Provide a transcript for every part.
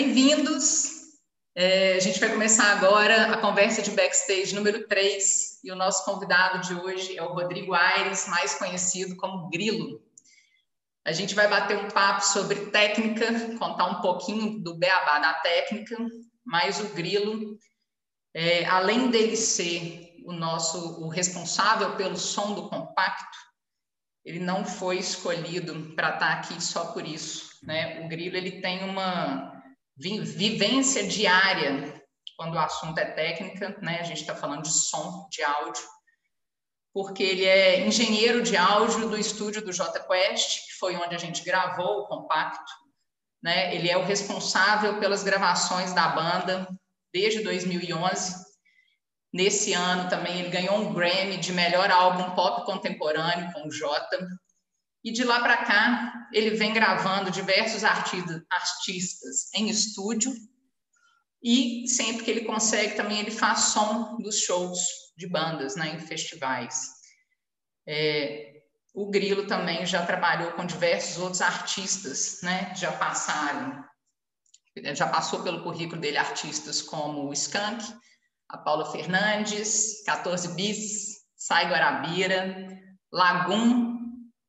Bem-vindos! É, a gente vai começar agora a conversa de backstage número 3 e o nosso convidado de hoje é o Rodrigo Aires, mais conhecido como Grilo. A gente vai bater um papo sobre técnica, contar um pouquinho do beabá da técnica, mas o Grilo, é, além dele ser o nosso o responsável pelo som do compacto, ele não foi escolhido para estar aqui só por isso. Né? O Grilo ele tem uma vivência diária quando o assunto é técnica, né? A gente está falando de som, de áudio, porque ele é engenheiro de áudio do estúdio do J Quest, que foi onde a gente gravou o compacto, né? Ele é o responsável pelas gravações da banda desde 2011. Nesse ano também ele ganhou um Grammy de melhor álbum pop contemporâneo com o Jota. E de lá para cá, ele vem gravando diversos artistas em estúdio e sempre que ele consegue também ele faz som dos shows de bandas né, em festivais. É, o Grilo também já trabalhou com diversos outros artistas, né? Já passaram, já passou pelo currículo dele artistas como o Skank, a Paula Fernandes, 14 Bis, Sai Guarabira, Lagum,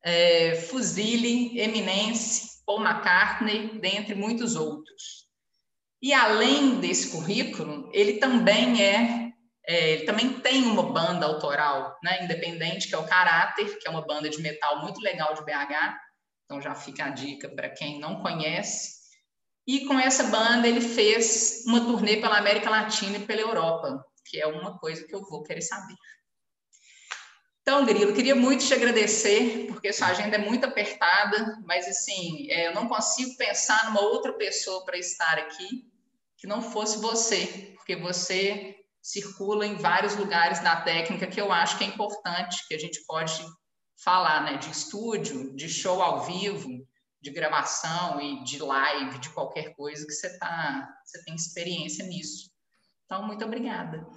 é, Fuzile, Eminence, Paul McCartney, dentre muitos outros. E além desse currículo, ele também é, é, ele também tem uma banda autoral, né, independente, que é o Caráter, que é uma banda de metal muito legal de BH. Então já fica a dica para quem não conhece. E com essa banda ele fez uma turnê pela América Latina e pela Europa, que é uma coisa que eu vou querer saber. Então, Grilo, queria muito te agradecer, porque sua agenda é muito apertada, mas assim, é, eu não consigo pensar numa outra pessoa para estar aqui que não fosse você, porque você circula em vários lugares da técnica que eu acho que é importante, que a gente pode falar, né, de estúdio, de show ao vivo, de gravação e de live, de qualquer coisa que você tá, você tem experiência nisso. Então, muito obrigada.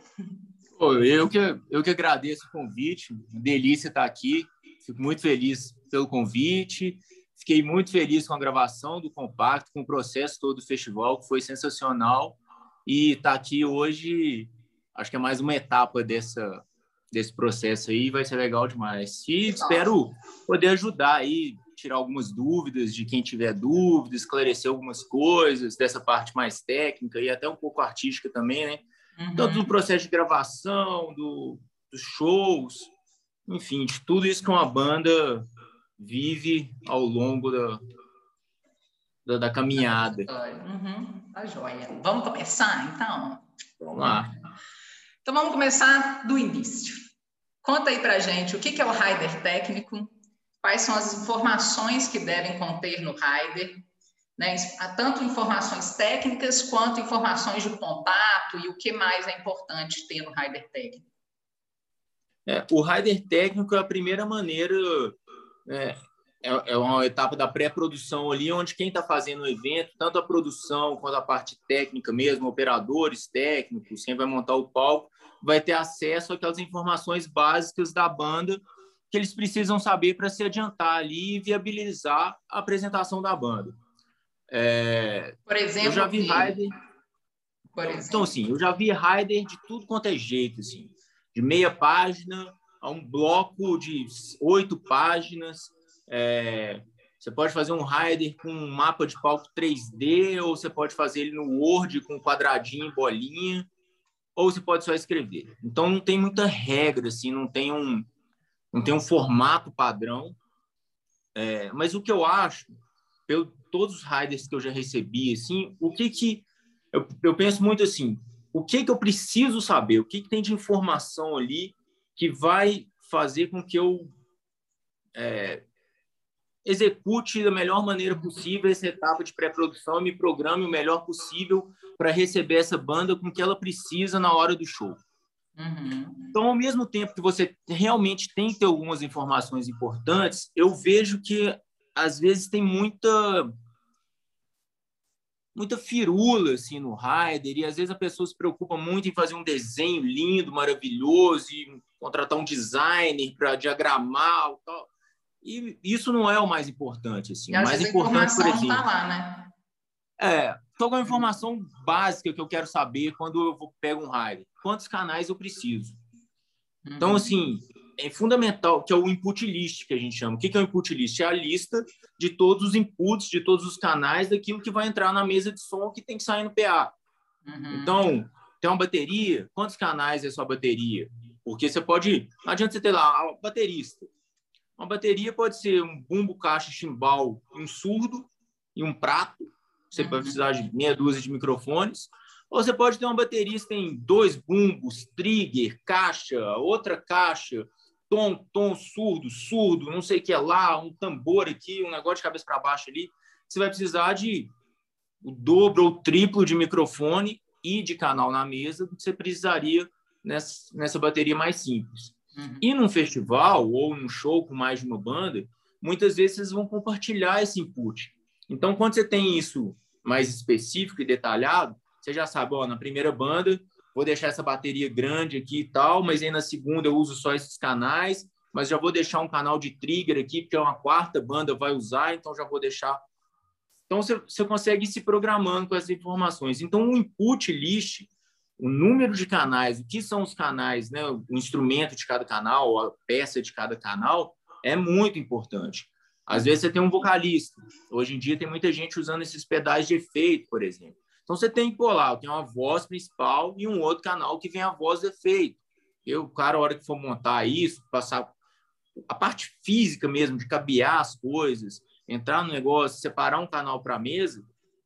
Eu, que, eu que agradeço o convite, delícia estar aqui, fico muito feliz pelo convite, fiquei muito feliz com a gravação do compacto, com o processo todo do festival, que foi sensacional, e estar tá aqui hoje, acho que é mais uma etapa dessa, desse processo aí, vai ser legal demais. E espero poder ajudar aí, tirar algumas dúvidas de quem tiver dúvidas, esclarecer algumas coisas dessa parte mais técnica e até um pouco artística também, né? Uhum. Tanto do processo de gravação, do, dos shows, enfim, de tudo isso que uma banda vive ao longo da, da, da caminhada. Uhum. Tá joia. Vamos começar, então? Vamos lá. Então, vamos começar do início. Conta aí pra gente o que é o rider técnico, quais são as informações que devem conter no rider né? Tanto informações técnicas quanto informações de contato e o que mais é importante ter no rider técnico. É, o rider técnico é a primeira maneira, é, é, é uma etapa da pré-produção ali, onde quem está fazendo o evento, tanto a produção quanto a parte técnica mesmo, operadores técnicos, quem vai montar o palco, vai ter acesso àquelas informações básicas da banda que eles precisam saber para se adiantar ali e viabilizar a apresentação da banda. É, Por exemplo, eu já vi rider. Então, assim, eu já vi rider de tudo quanto é jeito, assim, de meia página a um bloco de oito páginas. É, você pode fazer um rider com um mapa de palco 3D, ou você pode fazer ele no Word com quadradinho e bolinha, ou você pode só escrever. Então não tem muita regra, assim, não tem um, não tem um formato padrão. É, mas o que eu acho, pelo, todos os riders que eu já recebi, assim, o que que eu, eu penso muito assim, o que que eu preciso saber, o que que tem de informação ali que vai fazer com que eu é, execute da melhor maneira possível essa etapa de pré-produção e me programe o melhor possível para receber essa banda com que ela precisa na hora do show. Uhum. Então, ao mesmo tempo que você realmente tem que ter algumas informações importantes, eu vejo que às vezes tem muita muita firula assim no rider e às vezes a pessoa se preocupa muito em fazer um desenho lindo, maravilhoso e contratar um designer para diagramar tal. E isso não é o mais importante assim. E o mais importante, por exemplo, tá lá, né? É, qual é a informação básica que eu quero saber quando eu vou, pego um rider? Quantos canais eu preciso? Então, uhum. assim, é fundamental, que é o input list que a gente chama. O que é o input list? É a lista de todos os inputs, de todos os canais daquilo que vai entrar na mesa de som que tem que sair no PA. Uhum. Então, tem uma bateria, quantos canais é sua bateria? Porque você pode, não adianta você ter lá, um baterista. Uma bateria pode ser um bumbo, caixa, chimbal, um surdo e um prato. Você uhum. vai precisar de meia dúzia de microfones. Ou você pode ter uma bateria que tem dois bumbos, trigger, caixa, outra caixa, tom, tom, surdo, surdo, não sei o que é lá, um tambor aqui, um negócio de cabeça para baixo ali. Você vai precisar de o dobro ou triplo de microfone e de canal na mesa do que você precisaria nessa, nessa bateria mais simples. Uhum. E num festival ou num show com mais de uma banda, muitas vezes vocês vão compartilhar esse input. Então, quando você tem isso mais específico e detalhado, você já sabe, ó, na primeira banda, vou deixar essa bateria grande aqui e tal, mas aí na segunda eu uso só esses canais, mas já vou deixar um canal de trigger aqui, porque é uma quarta banda vai usar, então já vou deixar. Então você, consegue ir se programando com essas informações. Então o input list, o número de canais, o que são os canais, né, o instrumento de cada canal, a peça de cada canal, é muito importante. Às vezes você tem um vocalista. Hoje em dia tem muita gente usando esses pedais de efeito, por exemplo. Então você tem que pôr lá, tem uma voz principal e um outro canal que vem a voz de efeito. Eu, cara, a hora que for montar isso, passar a parte física mesmo, de cabear as coisas, entrar no negócio, separar um canal para a mesa,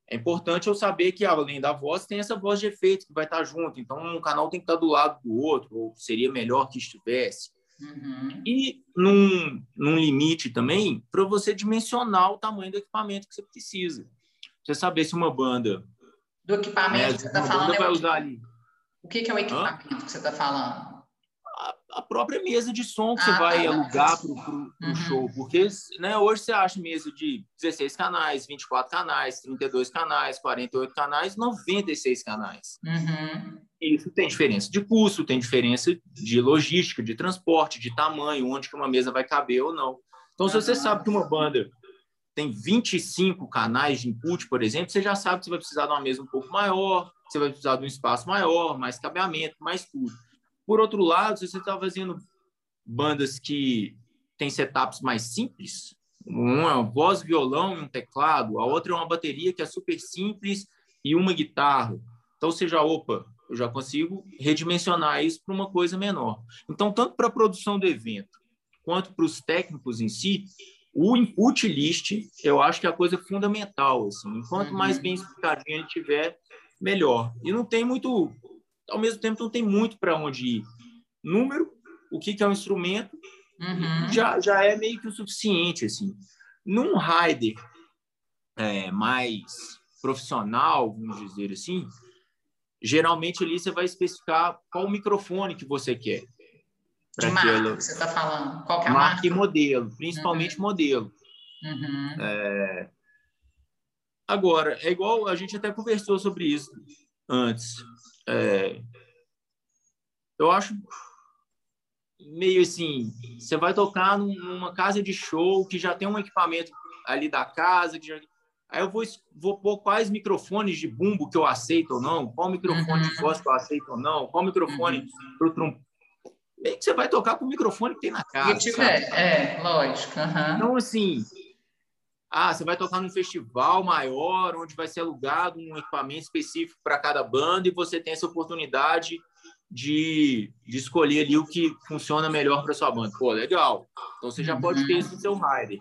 é importante eu saber que, além da voz, tem essa voz de efeito que vai estar junto. Então, um canal tem que estar do lado do outro, ou seria melhor que estivesse. Uhum. E num, num limite também, para você dimensionar o tamanho do equipamento que você precisa. Você saber se uma banda do equipamento é, que você está falando. É vai usar ali. O que, que é o equipamento Hã? que você está falando? A, própria mesa de som que ah, você vai tá, alugar para o uhum. show. Porque né, hoje você acha mesa de 16 canais, 24 canais, 32 canais, 48 canais, 96 canais. Uhum. Isso tem diferença de custo, tem diferença de logística, de transporte, de tamanho, onde que uma mesa vai caber ou não. Então, se você sabe que uma banda tem 25 canais de input, por exemplo, você já sabe que você vai precisar de uma mesa um pouco maior, você vai precisar de um espaço maior, mais cabeamento, mais tudo. Por outro lado, se você está fazendo bandas que têm setups mais simples, uma voz, violão e um teclado, a outra é uma bateria que é super simples e uma guitarra. Então, já, opa, eu já consigo redimensionar isso para uma coisa menor. Então, tanto para a produção do evento quanto para os técnicos em si, o input list, eu acho que é a coisa fundamental. Assim. Quanto uhum. mais bem explicadinho ele tiver, melhor. E não tem muito, ao mesmo tempo, não tem muito para onde ir. Número, o que, que é um instrumento, uhum. já, já é meio que o suficiente. Assim. Num rider é, mais profissional, vamos dizer assim, geralmente ali você vai especificar qual microfone que você quer. De marca que você está falando? Qual que é a marca? Marca e modelo, principalmente uhum. modelo. Uhum. É... Agora, é igual, a gente até conversou sobre isso antes. É... Eu acho meio assim, você vai tocar numa casa de show que já tem um equipamento ali da casa, que já... aí eu vou, vou pôr quais microfones de bumbo que eu aceito ou não, qual microfone uhum. de voz que eu aceito ou não, qual microfone uhum. Bem que você vai tocar com o microfone que tem na casa. Se tiver, é, lógico. Uhum. Então, assim, ah, você vai tocar num festival maior, onde vai ser alugado um equipamento específico para cada banda e você tem essa oportunidade de, de escolher ali o que funciona melhor para sua banda. Pô, legal. Então você já uhum. pode ter isso no seu rider.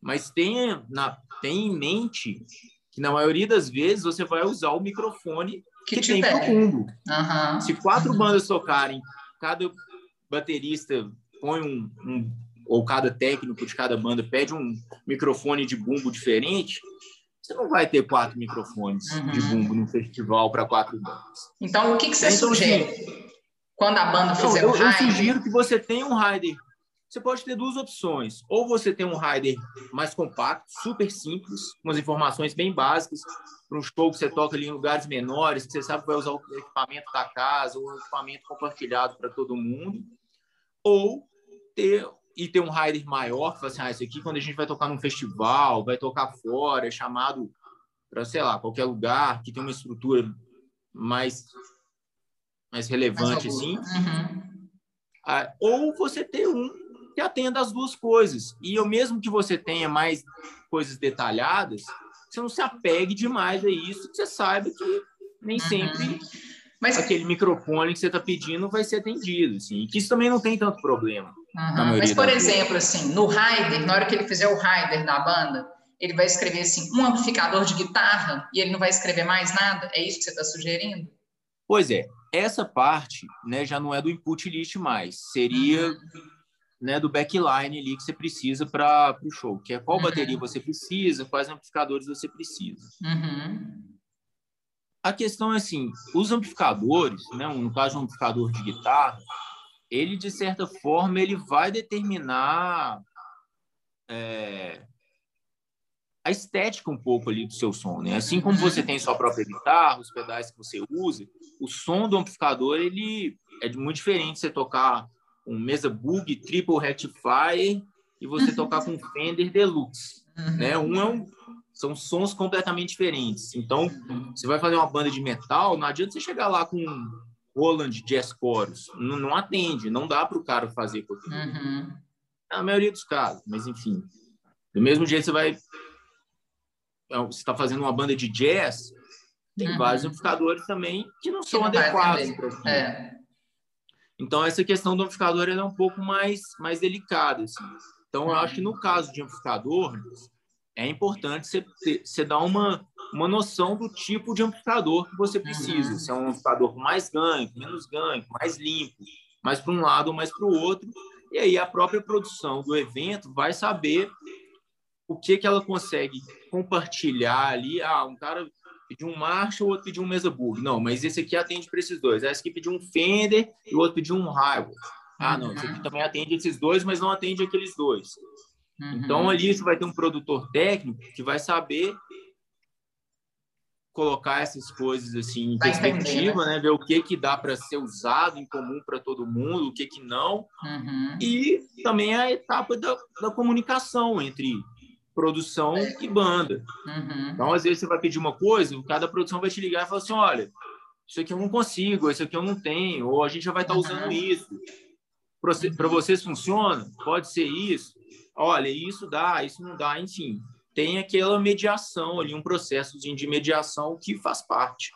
Mas tenha, na, tenha em mente que na maioria das vezes você vai usar o microfone que, que tem para o mundo. Uhum. Se quatro bandas tocarem, cada baterista põe um, um, ou cada técnico de cada banda pede um microfone de bumbo diferente, você não vai ter quatro microfones uhum. de bumbo no festival para quatro bandas. Então, o que, que você então, assim, sugere? Quando a banda fizer então, um eu, eu sugiro que você tenha um rider. Você pode ter duas opções. Ou você tem um rider mais compacto, super simples, com as informações bem básicas, para um show que você toca ali em lugares menores, que você sabe que vai usar o equipamento da casa, ou um equipamento compartilhado para todo mundo ou ter e ter um rider maior, que fala assim, ah, isso aqui quando a gente vai tocar num festival, vai tocar fora, é chamado para sei lá, qualquer lugar que tem uma estrutura mais mais relevante mais assim. Uhum. Ah, ou você ter um que atenda as duas coisas. E eu mesmo que você tenha mais coisas detalhadas, você não se apegue demais a isso, que você saiba que nem uhum. sempre mas... aquele microfone que você está pedindo vai ser atendido, assim, que isso também não tem tanto problema. Uhum. Mas, por exemplo, assim, no rider, na hora que ele fizer o rider da banda, ele vai escrever assim, um amplificador de guitarra e ele não vai escrever mais nada? É isso que você está sugerindo? Pois é, essa parte né, já não é do input list mais, seria uhum. né, do backline ali que você precisa para o show, que é qual uhum. bateria você precisa, quais amplificadores você precisa. Uhum. A questão é assim, os amplificadores, né, no caso um amplificador de guitarra, ele de certa forma ele vai determinar é, a estética um pouco ali do seu som, né? Assim como você tem sua própria guitarra, os pedais que você usa, o som do amplificador ele é muito diferente você tocar um Mesa Bug Triple Rectifier e você tocar com um Fender Deluxe, né? Um é um, são sons completamente diferentes. Então, você vai fazer uma banda de metal, não adianta você chegar lá com Roland Jazz Chorus, não, não atende, não dá para o cara fazer. Uhum. Na maioria dos casos, mas enfim. Do mesmo jeito, você vai é, você está fazendo uma banda de jazz, tem uhum. vários amplificadores também que não são que adequados. É. Então, essa questão do amplificador é um pouco mais, mais delicada. Assim. Então, eu acho que no caso de amplificador, é importante você, você dar uma, uma noção do tipo de amplificador que você precisa. Uhum. Se é um amplificador com mais ganho, menos ganho, mais limpo, mais para um lado ou mais para o outro. E aí a própria produção do evento vai saber o que que ela consegue compartilhar ali. Ah, um cara pediu um Marshall, outro pediu um Mesa Bug. Não, mas esse aqui atende para esses dois. Esse aqui pediu um Fender e o outro pediu um Highway. Ah, não, esse aqui também atende esses dois, mas não atende aqueles dois. Uhum. Então, ali você vai ter um produtor técnico que vai saber colocar essas coisas assim em perspectiva, né? né? Ver o que que dá para ser usado em comum para todo mundo, o que que não. Uhum. E também a etapa da, da comunicação entre produção e banda. Uhum. Então, às vezes, você vai pedir uma coisa, cada produção vai te ligar e falar assim: olha, isso aqui eu não consigo, isso aqui eu não tenho, ou a gente já vai estar tá usando uhum. isso. Para vocês funciona? Pode ser isso. Olha, isso dá, isso não dá, enfim. Tem aquela mediação ali, um processo de mediação que faz parte.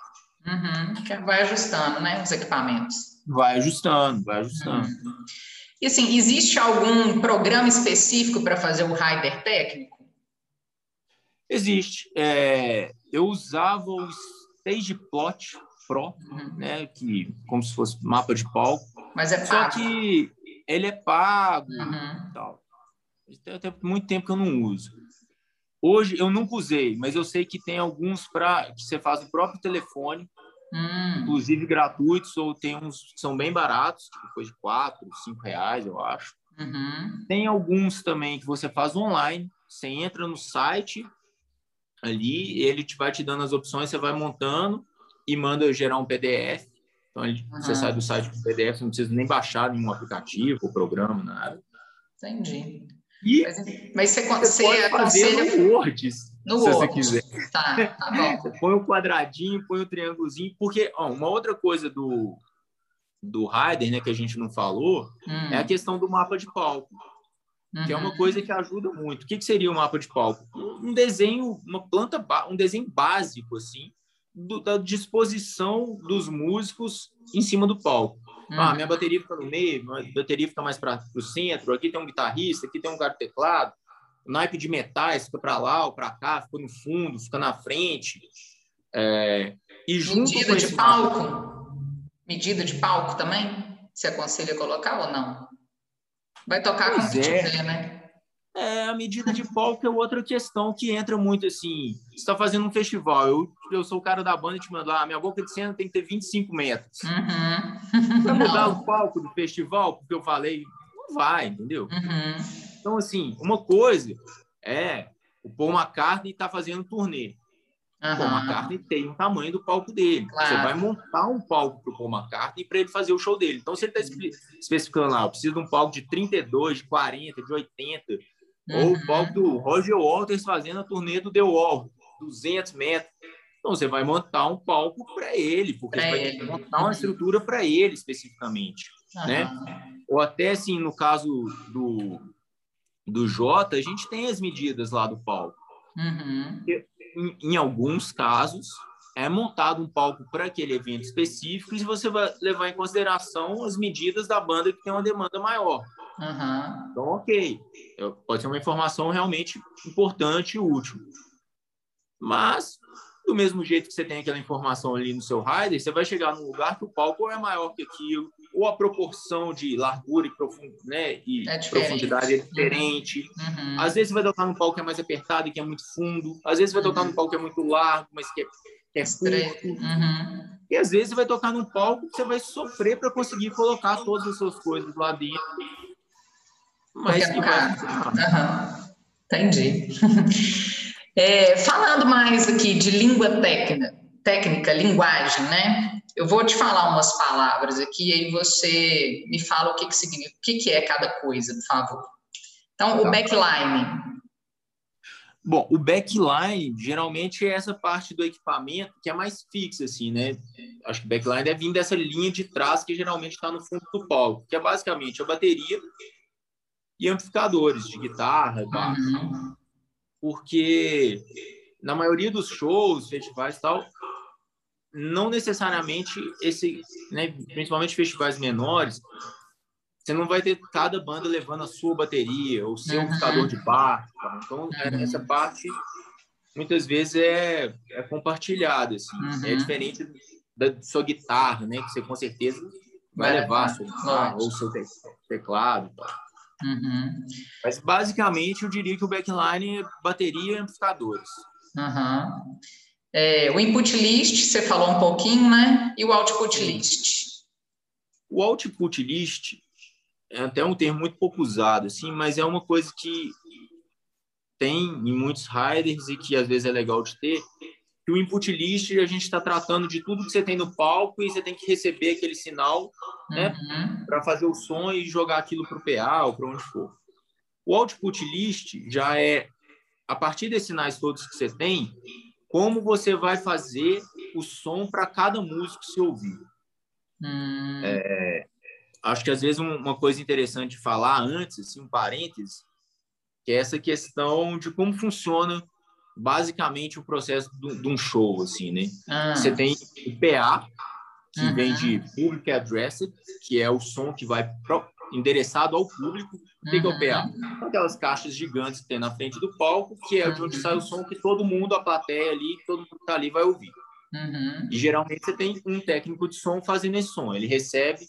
Uhum. Que vai ajustando, né, os equipamentos. Vai ajustando, vai ajustando. Uhum. E assim, existe algum programa específico para fazer o rider técnico? Existe. É, eu usava o Stage Plot Pro, uhum. né, que como se fosse mapa de palco. Mas é pago. Só que ele é pago uhum. tal. Tem muito tempo que eu não uso. Hoje eu nunca usei, mas eu sei que tem alguns para que você faz o próprio telefone, hum. inclusive gratuitos, ou tem uns que são bem baratos, tipo coisa de 4, 5 reais, eu acho. Uhum. Tem alguns também que você faz online, você entra no site, ali, ele te vai te dando as opções, você vai montando e manda gerar um PDF. Então, ele, uhum. você sai do site com PDF, não precisa nem baixar nenhum aplicativo ou programa, nada. Entendi. E mas, mas você, você, pode fazer no Word, no se Word. você quiser. Tá, tá bom. Você põe o um quadradinho, põe o um triângulozinho, porque ó, uma outra coisa do, do Rider, né, que a gente não falou, hum. é a questão do mapa de palco uhum. que é uma uhum. coisa que ajuda muito. O que, que seria o um mapa de palco? Um desenho, uma planta, um desenho básico, assim, do, da disposição dos músicos em cima do palco. Uhum. Ah, minha bateria fica no meio, minha bateria fica mais para o centro, aqui tem um guitarrista, aqui tem um cara teclado, o naipe de metais fica para lá ou para cá, fica no fundo, fica na frente. É, e junto Medida de palco? Medida de palco também? Você aconselha colocar ou não? Vai tocar pois com o que é. tiver, né? É, a medida de palco é outra questão que entra muito assim. Você está fazendo um festival, eu, eu sou o cara da banda e te mando lá, minha boca de cena tem que ter 25 metros. Uhum. Vai mudar o palco do festival, porque eu falei, não vai, entendeu? Uhum. Então, assim, uma coisa é o Paul McCartney está fazendo turnê. Uhum. O Paul McCartney tem o tamanho do palco dele. Claro. Você vai montar um palco para o Paul McCartney para ele fazer o show dele. Então, se ele está especificando lá, eu preciso de um palco de 32, de 40, de 80, uhum. ou o palco do Roger Waters fazendo a turnê do The Wall, 200 metros. Então, você vai montar um palco para ele, porque pra você vai ele. montar uma estrutura para ele especificamente. Uhum. Né? Ou até, assim, no caso do, do Jota, a gente tem as medidas lá do palco. Uhum. Em, em, alguns casos, é montado um palco para aquele evento específico e você vai levar em consideração as medidas da banda que tem uma demanda maior. Uhum. Então, ok. Pode ser uma informação realmente importante e útil. Mas do mesmo jeito que você tem aquela informação ali no seu rider, você vai chegar num lugar que o palco é maior que aquilo, ou a proporção de largura e, profund... né, e é profundidade é diferente. Uhum. Às vezes você vai tocar num palco que é mais apertado e que é muito fundo. Às vezes você vai tocar uhum. num palco que é muito largo, mas que é, que é curto. Uhum. E às vezes você vai tocar num palco que você vai sofrer para conseguir colocar todas as suas coisas lá dentro. Mas que vai Uhum. Entendi. É, falando mais aqui de língua técnica, técnica, linguagem, né? Eu vou te falar umas palavras aqui e aí você me fala o que, que significa, o que, que é cada coisa, por favor. Então, o tá. backline. Bom, o backline geralmente é essa parte do equipamento que é mais fixa, assim, né? Acho que backline deve vir dessa linha de trás que geralmente está no fundo do palco, que é basicamente a bateria e amplificadores de guitarra, baixo. Uhum porque na maioria dos shows, festivais e tal, não necessariamente esse, né, principalmente festivais menores, você não vai ter cada banda levando a sua bateria ou seu uhum. computador de bar. Tá? Então, é, uhum. essa parte muitas vezes é, é compartilhada, assim. Uhum. É diferente da sua guitarra, né? Que você com certeza vai, levar a sua guitarra ou seu teclado e tal. Uhum. Mas basicamente eu diria que o backline é bateria e amplificadores. Uhum. É, o input list, você falou um pouquinho, né? E o output list? O output list é até um termo muito pouco usado, assim, mas é uma coisa que tem em muitos riders e que às vezes é legal de ter, que o input list a gente está tratando de tudo que você tem no palco e você tem que receber aquele sinal, né, uhum. para fazer o som e jogar aquilo para o PA ou para onde for. O output list já é a partir desses sinais todos que você tem, como você vai fazer o som para cada músico você ouvir. Hum. É, acho que às vezes uma coisa interessante de falar antes, assim, um parêntese, que é essa questão de como funciona basicamente o processo de um show, assim, né? Ah. Você tem o PA, que uhum. vem de Public Addressed, que é o som que vai pro, endereçado ao público. O que, uhum. é o PA? Aquelas caixas gigantes que tem na frente do palco, que é de onde sai o som que todo mundo, a plateia ali, todo mundo que está ali vai ouvir. Uhum. E geralmente você tem um técnico de som fazendo esse som. Ele recebe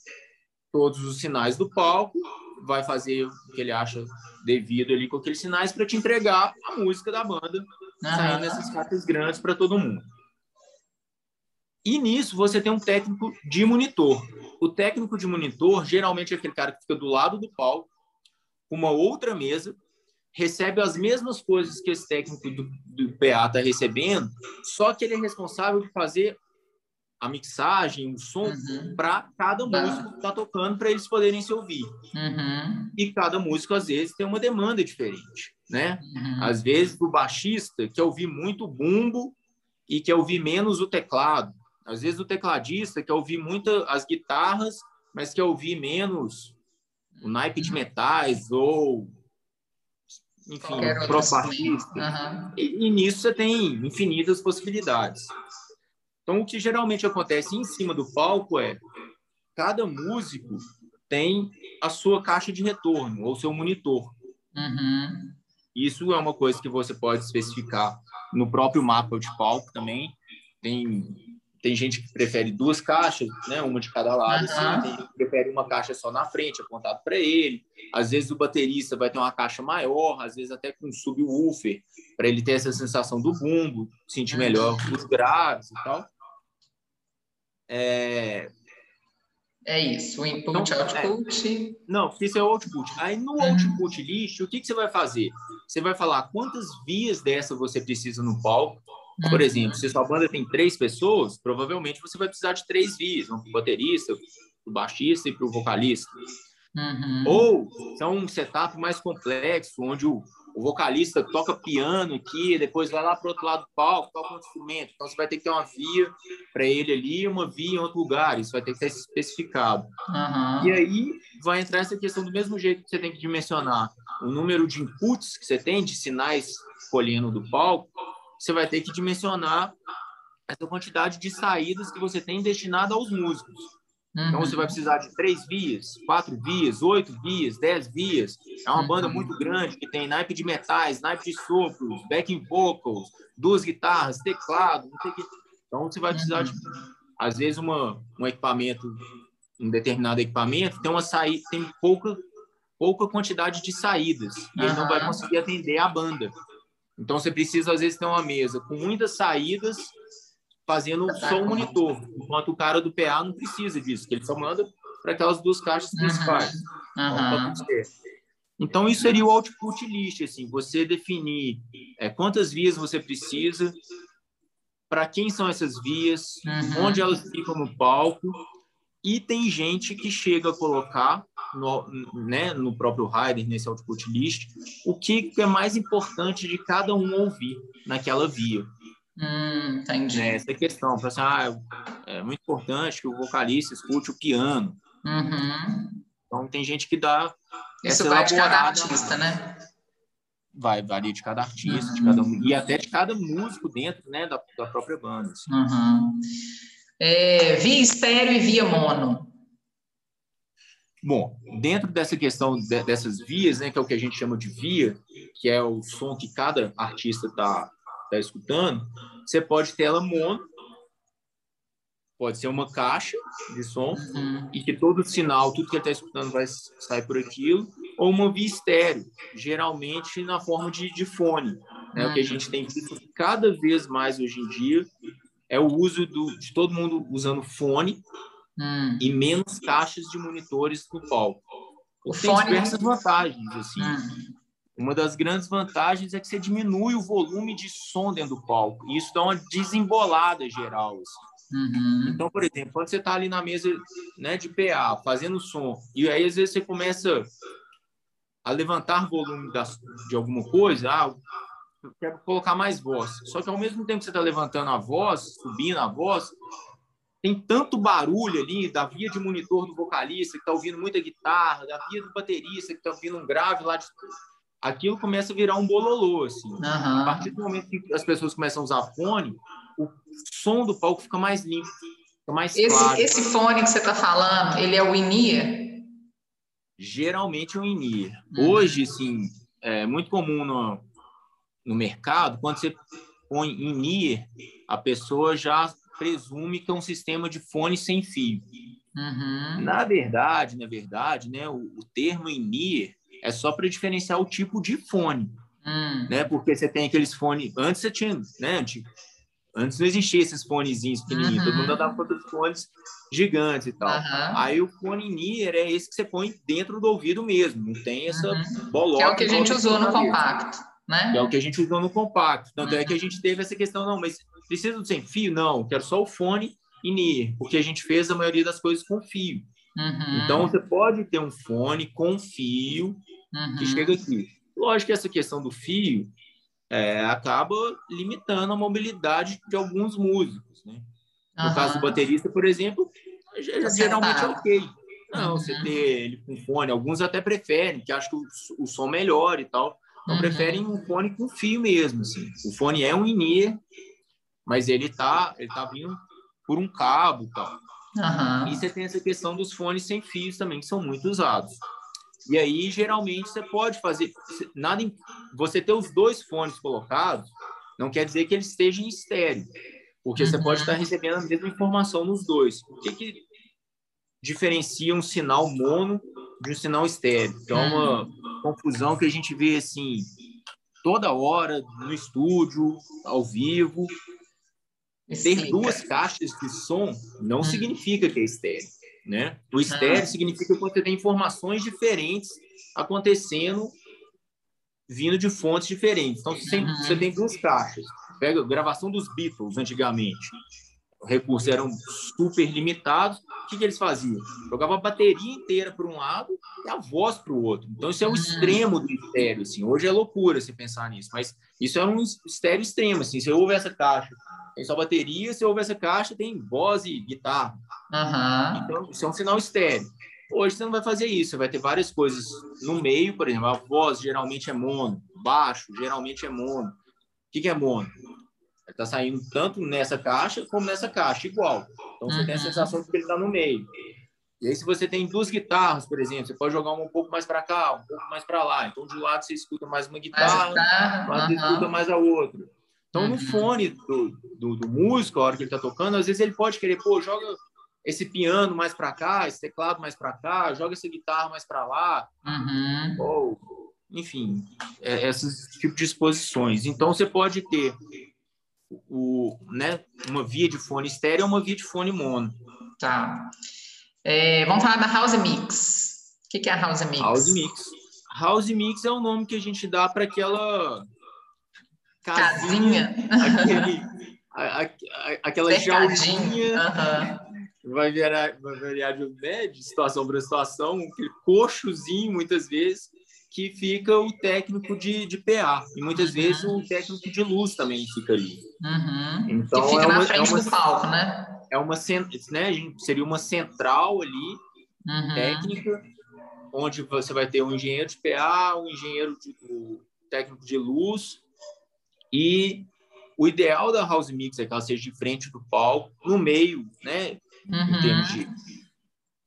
todos os sinais do palco, vai fazer o que ele acha devido ali com aqueles sinais para te entregar a música da banda saindo nessas caixas grandes para todo mundo. E nisso você tem um técnico de monitor. O técnico de monitor geralmente é aquele cara que fica do lado do palco, com uma outra mesa, recebe as mesmas coisas que esse técnico do, do PA está recebendo, só que ele é responsável por fazer a mixagem, o som uhum. para cada músico que está tocando para eles poderem se ouvir. Uhum. E cada músico às vezes tem uma demanda diferente, né? Uhum. Às vezes o baixista quer ouvir muito bumbo e quer ouvir menos o teclado. Às vezes o tecladista quer ouvir muito as guitarras, mas quer ouvir menos o naipe de metais ou enfim, pro baixista. E, e nisso você tem infinitas possibilidades. Então, o que geralmente acontece em cima do palco é cada músico tem a sua caixa de retorno ou seu monitor. Uhum. Isso é uma coisa que você pode especificar no próprio mapa de palco também. Tem, tem gente que prefere duas caixas, né, uma de cada lado, uhum. assim, tem gente que prefere uma caixa só na frente, apontado para ele. Às vezes o baterista vai ter uma caixa maior, às vezes até com subwoofer, para ele ter essa sensação do bumbo, sentir melhor os graves e tal. É, é isso, o input, então, output. É, não, isso é o output. Aí no uhum. output list, o que, que você vai fazer? Você vai falar quantas vias dessa você precisa no palco. Por uhum. exemplo, se sua banda tem três pessoas, provavelmente você vai precisar de três vias, um baterista, para o baixista e para o vocalista. Uhum. Ou são um setup mais complexo, onde o, o vocalista toca piano aqui, depois vai lá para o outro lado do palco, toca um instrumento. Então você vai ter que ter uma via para ele ali, uma via em outro lugar. Isso vai ter que ser especificado. Uhum. E aí vai entrar essa questão do mesmo jeito que você tem que dimensionar o número de inputs que você tem, de sinais colhendo do palco, você vai ter que dimensionar essa quantidade de saídas que você tem destinada aos músicos. Uhum. Então você vai precisar de três vias, quatro vias, oito vias, dez vias. É uma banda uhum. muito grande que tem naipe de metais, naipe de sopros, backing vocals, duas guitarras, teclado. Então você vai precisar uhum. de, às vezes, uma, um equipamento, um determinado equipamento tem uma saída, tem pouca pouca quantidade de saídas e ele não vai conseguir atender a banda. Então você precisa às vezes ter uma mesa com muitas saídas fazendo só um monitor, enquanto o cara do PA não precisa disso, que ele só manda para aquelas duas caixas principais. Uhum. Então, isso seria o output list, assim, você definir é, quantas vias você precisa, para quem são essas vias, uhum. onde elas ficam no palco, e tem gente que chega a colocar no, né, no próprio rider, nesse output list, o que é mais importante de cada um ouvir naquela via. Hum, entendi. Né, essa questão, assim, ah, é muito importante que o vocalista escute o piano. Uhum. Então tem gente que dá. Isso vai de cada artista, né? Vai, varia de cada artista, uhum. de cada, e até de cada músico dentro né, da, da própria banda. Assim. Uhum. É, via estéreo e via mono. Bom, dentro dessa questão de, dessas vias, né, que é o que a gente chama de via, que é o som que cada artista está tá escutando, você pode ter ela mono, pode ser uma caixa de som, uhum. e que todo sinal, tudo que ele está escutando vai sair por aquilo, ou uma via estéreo, geralmente na forma de, de fone. Né? Uhum. O que a gente tem visto cada vez mais hoje em dia é o uso do, de todo mundo usando fone hum. e menos caixas de monitores no palco. O tem fone... diversas vantagens, assim. Hum. Uma das grandes vantagens é que você diminui o volume de som dentro do palco. E isso dá uma desembolada geral. Assim. Uhum. Então, por exemplo, quando você está ali na mesa né, de PA, fazendo som, e aí às vezes você começa a levantar volume das, de alguma coisa, ah, eu quero colocar mais voz. Só que ao mesmo tempo que você está levantando a voz, subindo a voz, tem tanto barulho ali da via de monitor do vocalista que está ouvindo muita guitarra, da via do baterista que está ouvindo um grave lá de aquilo começa a virar um bololô assim. Uhum. A partir do momento que as pessoas começam a usar fone, o som do palco fica mais limpo, fica mais esse, claro. Esse fone que você está falando, ele é o in-ear? Geralmente é o in-ear. Uhum. Hoje, sim, é muito comum no, no mercado, quando você põe em NIR, a pessoa já presume que é um sistema de fone sem fio. Uhum. Na verdade, na verdade, né, o, o termo em NIR é só para diferenciar o tipo de fone, uhum. né? Porque você tem aqueles fones. Antes você tinha, né? Antes, antes não existia esses fonezinhos pequenininhos, uhum. todo mundo andava com os fones gigantes e tal. Uhum. Aí o fone NIR é esse que você põe dentro do ouvido mesmo, não tem essa uhum. bolota. Que é o que a gente usou no compacto. Né? é o que a gente usou no compacto. Tanto uhum. é que a gente teve essa questão, não, mas precisa do sem fio? Não, quero só o fone e NIR, porque a gente fez a maioria das coisas com fio. Uhum. Então, você pode ter um fone com fio uhum. que chega aqui. Lógico que essa questão do fio é, acaba limitando a mobilidade de alguns músicos. Né? No caso do baterista, por exemplo, geralmente é ok. Não, você ter ele com fone, alguns até preferem, que acham que o, o som melhor e tal. Então, uhum. preferem um fone com fio mesmo, assim. O fone é um in mas ele tá, ele tá vindo por um cabo tal. Uhum. E você tem essa questão dos fones sem fios também, que são muito usados. E aí, geralmente, você pode fazer... nada Você ter os dois fones colocados não quer dizer que eles estejam em estéreo, porque uhum. você pode estar recebendo a mesma informação nos dois. O que, que diferencia um sinal mono de um sinal estéreo? Então, é uma confusão que a gente vê assim toda hora no estúdio, ao vivo. Ter duas caixas de som não hum. significa que é estéreo, né? O estéreo ah. significa que você tem informações diferentes acontecendo vindo de fontes diferentes. Então, você tem, uhum. você tem duas caixas. Pega a gravação dos Beatles antigamente. Recursos eram super limitados, o que, que eles faziam? Jogava a bateria inteira para um lado e a voz para o outro. Então, isso é o hum. extremo do estéreo. Assim. Hoje é loucura você pensar nisso, mas isso é um estéreo extremo. Assim. Você ouve essa caixa, tem só bateria, você ouve essa caixa, tem voz e guitarra. Uhum. Então, isso é um sinal estéreo. Hoje você não vai fazer isso, você vai ter várias coisas no meio, por exemplo, a voz geralmente é mono, baixo geralmente é mono. O que, que é mono? Está saindo tanto nessa caixa como nessa caixa, igual. Então você uhum. tem a sensação de que ele está no meio. E aí, se você tem duas guitarras, por exemplo, você pode jogar uma um pouco mais para cá, um pouco mais para lá. Então, de um lado você escuta mais uma guitarra, do lado você escuta mais a outra. Então, no uhum. fone do, do, do, músico, a hora que ele está tocando, às vezes ele pode querer, pô, joga esse piano mais para cá, esse teclado mais para cá, joga essa guitarra mais para lá. Uhum. Ou, enfim, é, esses tipos de exposições. Então, você pode ter o, né, uma via de fone estéreo ou uma via de fone mono. Tá. É, vamos falar da House Mix. O que, que é a House Mix? House Mix. House Mix é o nome que a gente dá para aquela casinha, casinha. Aquele, a, a, aquela jaulinha. Uhum. Vai variar, vai variar de, né, de situação para situação, aquele coxozinho, muitas vezes, que fica o técnico de, de PA. E muitas uhum. vezes o técnico de luz também fica ali. Uhum. Então, que fica é uma, na frente é uma, do palco, né? É uma, né, seria uma central ali, uhum. técnica, onde você vai ter um engenheiro de PA, um engenheiro de, um técnico de luz, e o ideal da house mix é que ela seja de frente do palco, no meio, né? Em termos de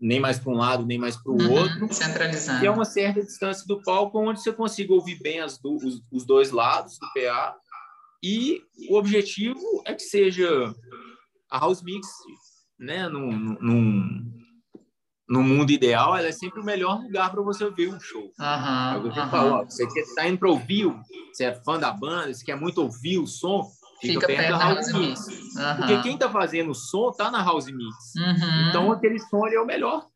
nem mais para um lado, nem mais para o uhum, outro. Centralizado. E é uma certa distância do palco onde você consiga ouvir bem as do, os, os, dois lados do PA. E o objetivo é que seja a house mix, né, num, num, no mundo ideal, ela é sempre o melhor lugar para você ouvir um show. Uhum, uhum. Fala, ó, você está indo para ouvir, você é fã da banda, você quer muito ouvir o som, Fica, Fica perto, da House, Mix. Uhum. Porque quem está fazendo o som tá na House Mix. Uhum. Então aquele som é o melhor.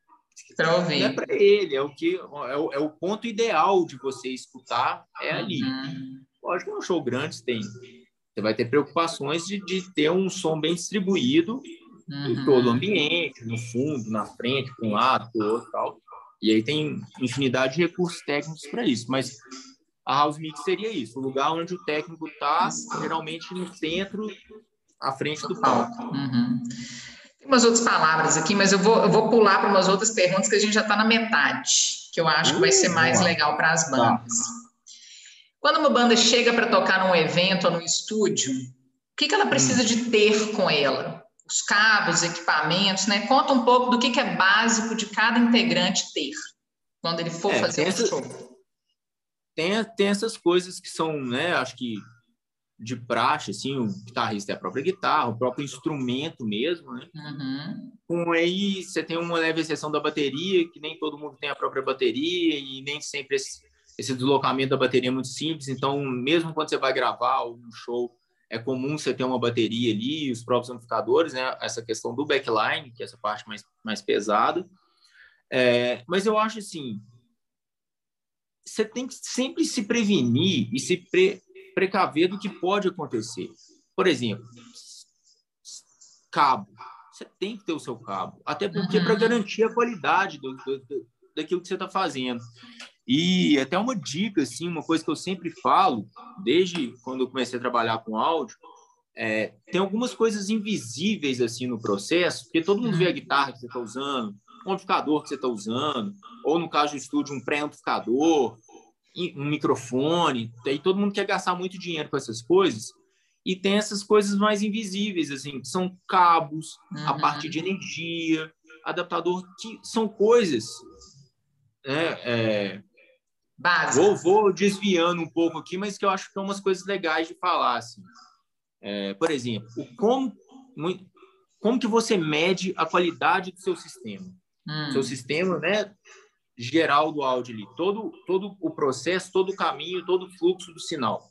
Para ouvir. é para ele, é o que é o, é o, ponto ideal de você escutar é ali. Uhum. Lógico que um show grande você tem você vai ter preocupações de, de ter um som bem distribuído em uhum. todo o ambiente, no fundo, na frente, para um lado, para o outro, tal. E aí tem infinidade de recursos técnicos para isso, mas a house mix seria isso, o lugar onde o técnico está, geralmente no centro, à frente do palco. Uhum. Tem umas outras palavras aqui, mas eu vou, eu vou pular para umas outras perguntas que a gente já está na metade, que eu acho que vai ser mais legal para as bandas. Quando uma banda chega para tocar num evento ou num estúdio, o que, que ela precisa de ter com ela? Os cabos, equipamentos, né? Conta um pouco do que, que é básico de cada integrante ter quando ele for é, fazer um show tem, tem essas coisas que são, né, acho que de praxe, assim, o guitarrista é a própria guitarra, o próprio instrumento mesmo, né? Uhum. Com aí você tem uma leve exceção da bateria, que nem todo mundo tem a própria bateria e nem sempre esse, esse deslocamento da bateria é muito simples, então mesmo quando você vai gravar um show, é comum você ter uma bateria ali, os próprios amplificadores, né? Essa questão do backline, que é essa parte mais, mais pesada. É, mas eu acho assim, você tem que sempre se prevenir e se pre, precaver do que pode acontecer. Por exemplo, cabo. Você tem que ter o seu cabo, até porque uhum. para garantir a qualidade do, do, daquilo que você está fazendo. E até uma dica, assim, uma coisa que eu sempre falo, desde quando eu comecei a trabalhar com áudio, é, tem algumas coisas invisíveis assim no processo, porque todo mundo vê a uhum. guitarra que você está usando, o amplificador que você está usando, ou no caso do estúdio, um pré-amplificador, um microfone. Aí todo mundo quer gastar muito dinheiro com essas coisas. E tem essas coisas mais invisíveis, assim, que são cabos, uhum. a parte de energia, adaptador, que são coisas. Né, é, vou, vou desviando um pouco aqui, mas que eu acho que são umas coisas legais de falar. Assim. É, por exemplo, como, como que você mede a qualidade do seu sistema? Hum. Seu sistema, né? Geral do áudio ali, todo, todo o processo, todo o caminho, todo o fluxo do sinal.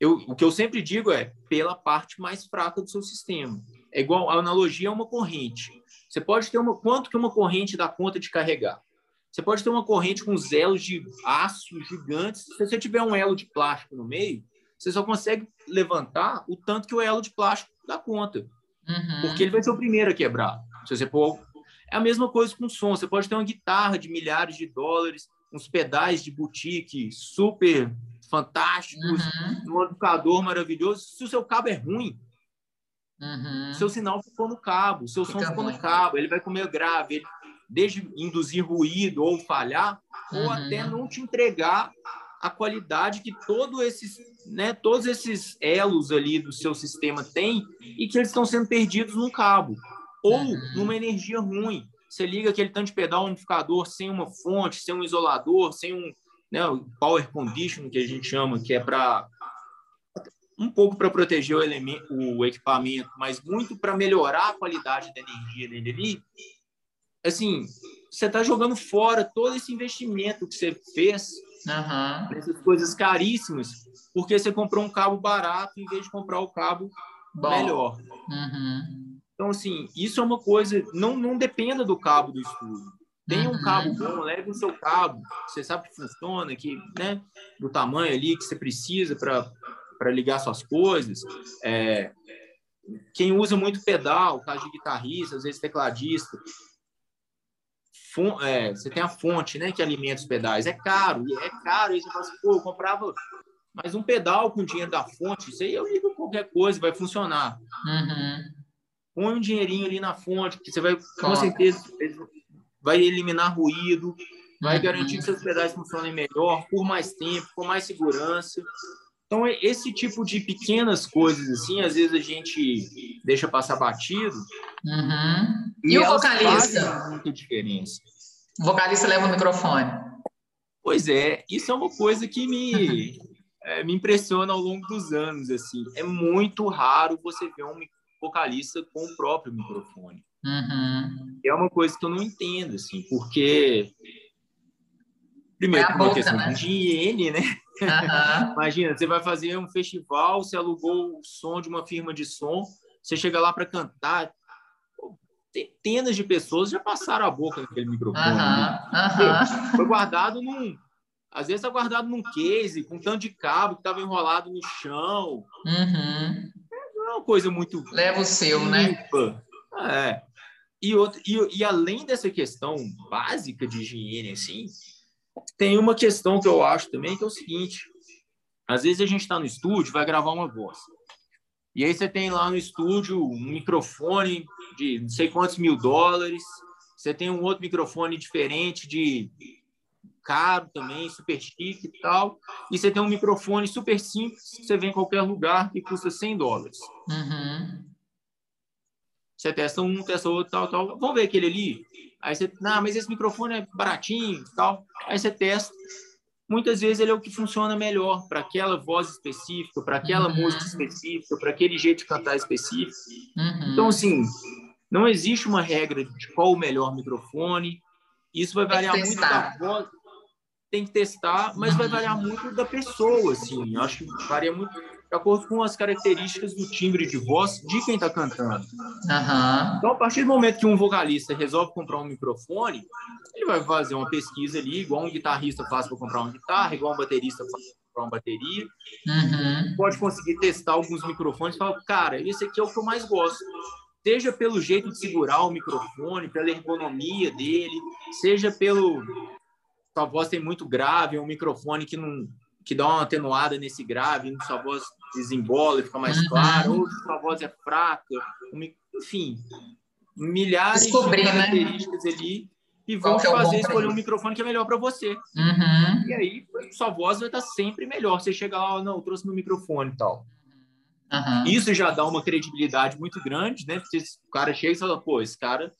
Eu, o que eu sempre digo é pela parte mais fraca do seu sistema. É igual a analogia é uma corrente. Você pode ter uma quanto que uma corrente dá conta de carregar. Você pode ter uma corrente com os elos de aço gigantes. Se você tiver um elo de plástico no meio, você só consegue levantar o tanto que o elo de plástico dá conta. Uhum. Porque ele vai ser o primeiro a quebrar. Se você pôr... É a mesma coisa com som. Você pode ter uma guitarra de milhares de dólares, uns pedais de boutique super fantásticos, uhum. um amplificador maravilhoso. Se o seu cabo é ruim, uhum. seu sinal ficou no cabo, seu Fica som ficou no cabo, ele vai comer grave, ele, desde induzir ruído ou falhar, uhum. ou até não te entregar a qualidade que todo esses, né, todos esses elos ali do seu sistema têm e que eles estão sendo perdidos no cabo ou uhum. numa energia ruim. Você liga aquele tanto de pedal amplificador sem uma fonte, sem um isolador, sem um né, power conditioning que a gente chama, que é para um pouco para proteger o, elemento, o equipamento, mas muito para melhorar a qualidade da energia dele ali. Assim, você está jogando fora todo esse investimento que você fez uhum. nessas coisas caríssimas, porque você comprou um cabo barato em vez de comprar o cabo Bom. melhor. Uhum. Então, assim, isso é uma coisa, não, não dependa do cabo do estúdio. Tem um cabo uhum. bom, leve o seu cabo, você sabe que funciona, que, né, do tamanho ali que você precisa para ligar suas coisas. É, quem usa muito pedal, caso de guitarrista, às vezes tecladista, é, você tem a fonte, né, que alimenta os pedais. É caro, é caro. Aí você fala assim, pô, eu comprava mais um pedal com dinheiro da fonte, isso aí eu ligo qualquer coisa, vai funcionar. Uhum. Põe um dinheirinho ali na fonte, que você vai, com certeza, vai eliminar ruído, vai uhum. garantir que seus pedais funcionem melhor, por mais tempo, com mais segurança. Então, é esse tipo de pequenas coisas, assim, às vezes a gente deixa passar batido. Uhum. E, e o vocalista? muita diferença. O vocalista leva o microfone. Pois é, isso é uma coisa que me, é, me impressiona ao longo dos anos, assim. É muito raro você ver um vocalista com o próprio microfone. Uhum. É uma coisa que eu não entendo, assim, porque. Primeiro, é por uma questão né? de higiene, né? Uhum. Imagina, você vai fazer um festival, você alugou o som de uma firma de som, você chega lá para cantar, centenas de pessoas já passaram a boca naquele microfone. Uhum. Né? Foi guardado num. Às vezes está guardado num case, com um tanto de cabo que estava enrolado no chão. Uhum. É uma coisa muito. Leva o seu, né? limpa. né? É. E, outro, e, e além dessa questão básica de higiene, assim, tem uma questão que eu acho também, que é o seguinte: às vezes a gente está no estúdio, vai gravar uma voz. E aí você tem lá no estúdio um microfone de não sei quantos mil dólares, você tem um outro microfone diferente de caro também, super chique e tal, e você tem um microfone super simples, você vê em qualquer lugar que custa 100 dólares. Uhum. Você testa um, testa outro, tal, tal. Vamos ver aquele ali. Aí você, não, mas esse microfone é baratinho, tal. Aí você testa. Muitas vezes ele é o que funciona melhor para aquela voz específica, para aquela uhum. música específica, para aquele jeito de cantar específico. Uhum. Então, assim, não existe uma regra de qual o melhor microfone. Isso vai variar muito da voz. Tem que testar, mas vai variar muito da pessoa, assim. Acho que varia muito de acordo com as características do timbre de voz de quem está cantando. Uhum. Então, a partir do momento que um vocalista resolve comprar um microfone, ele vai fazer uma pesquisa ali, igual um guitarrista faz para comprar uma guitarra, igual um baterista faz para comprar uma bateria. Uhum. Pode conseguir testar alguns microfones e falar, cara, esse aqui é o que eu mais gosto. Seja pelo jeito de segurar o microfone, pela ergonomia dele, seja pelo. Sua voz tem muito grave, é um microfone que não, que dá uma atenuada nesse grave, sua voz desembola e fica mais uhum. clara, ou sua voz é fraca, enfim, milhares Descobrir, de né? características né? ali que vão te é fazer escolher um microfone que é melhor para você. Uhum. E aí sua voz vai estar sempre melhor. Você chega lá, não, eu trouxe meu microfone e tal. Uhum. Isso já dá uma credibilidade muito grande, né? Porque o cara chega e fala, pô, esse cara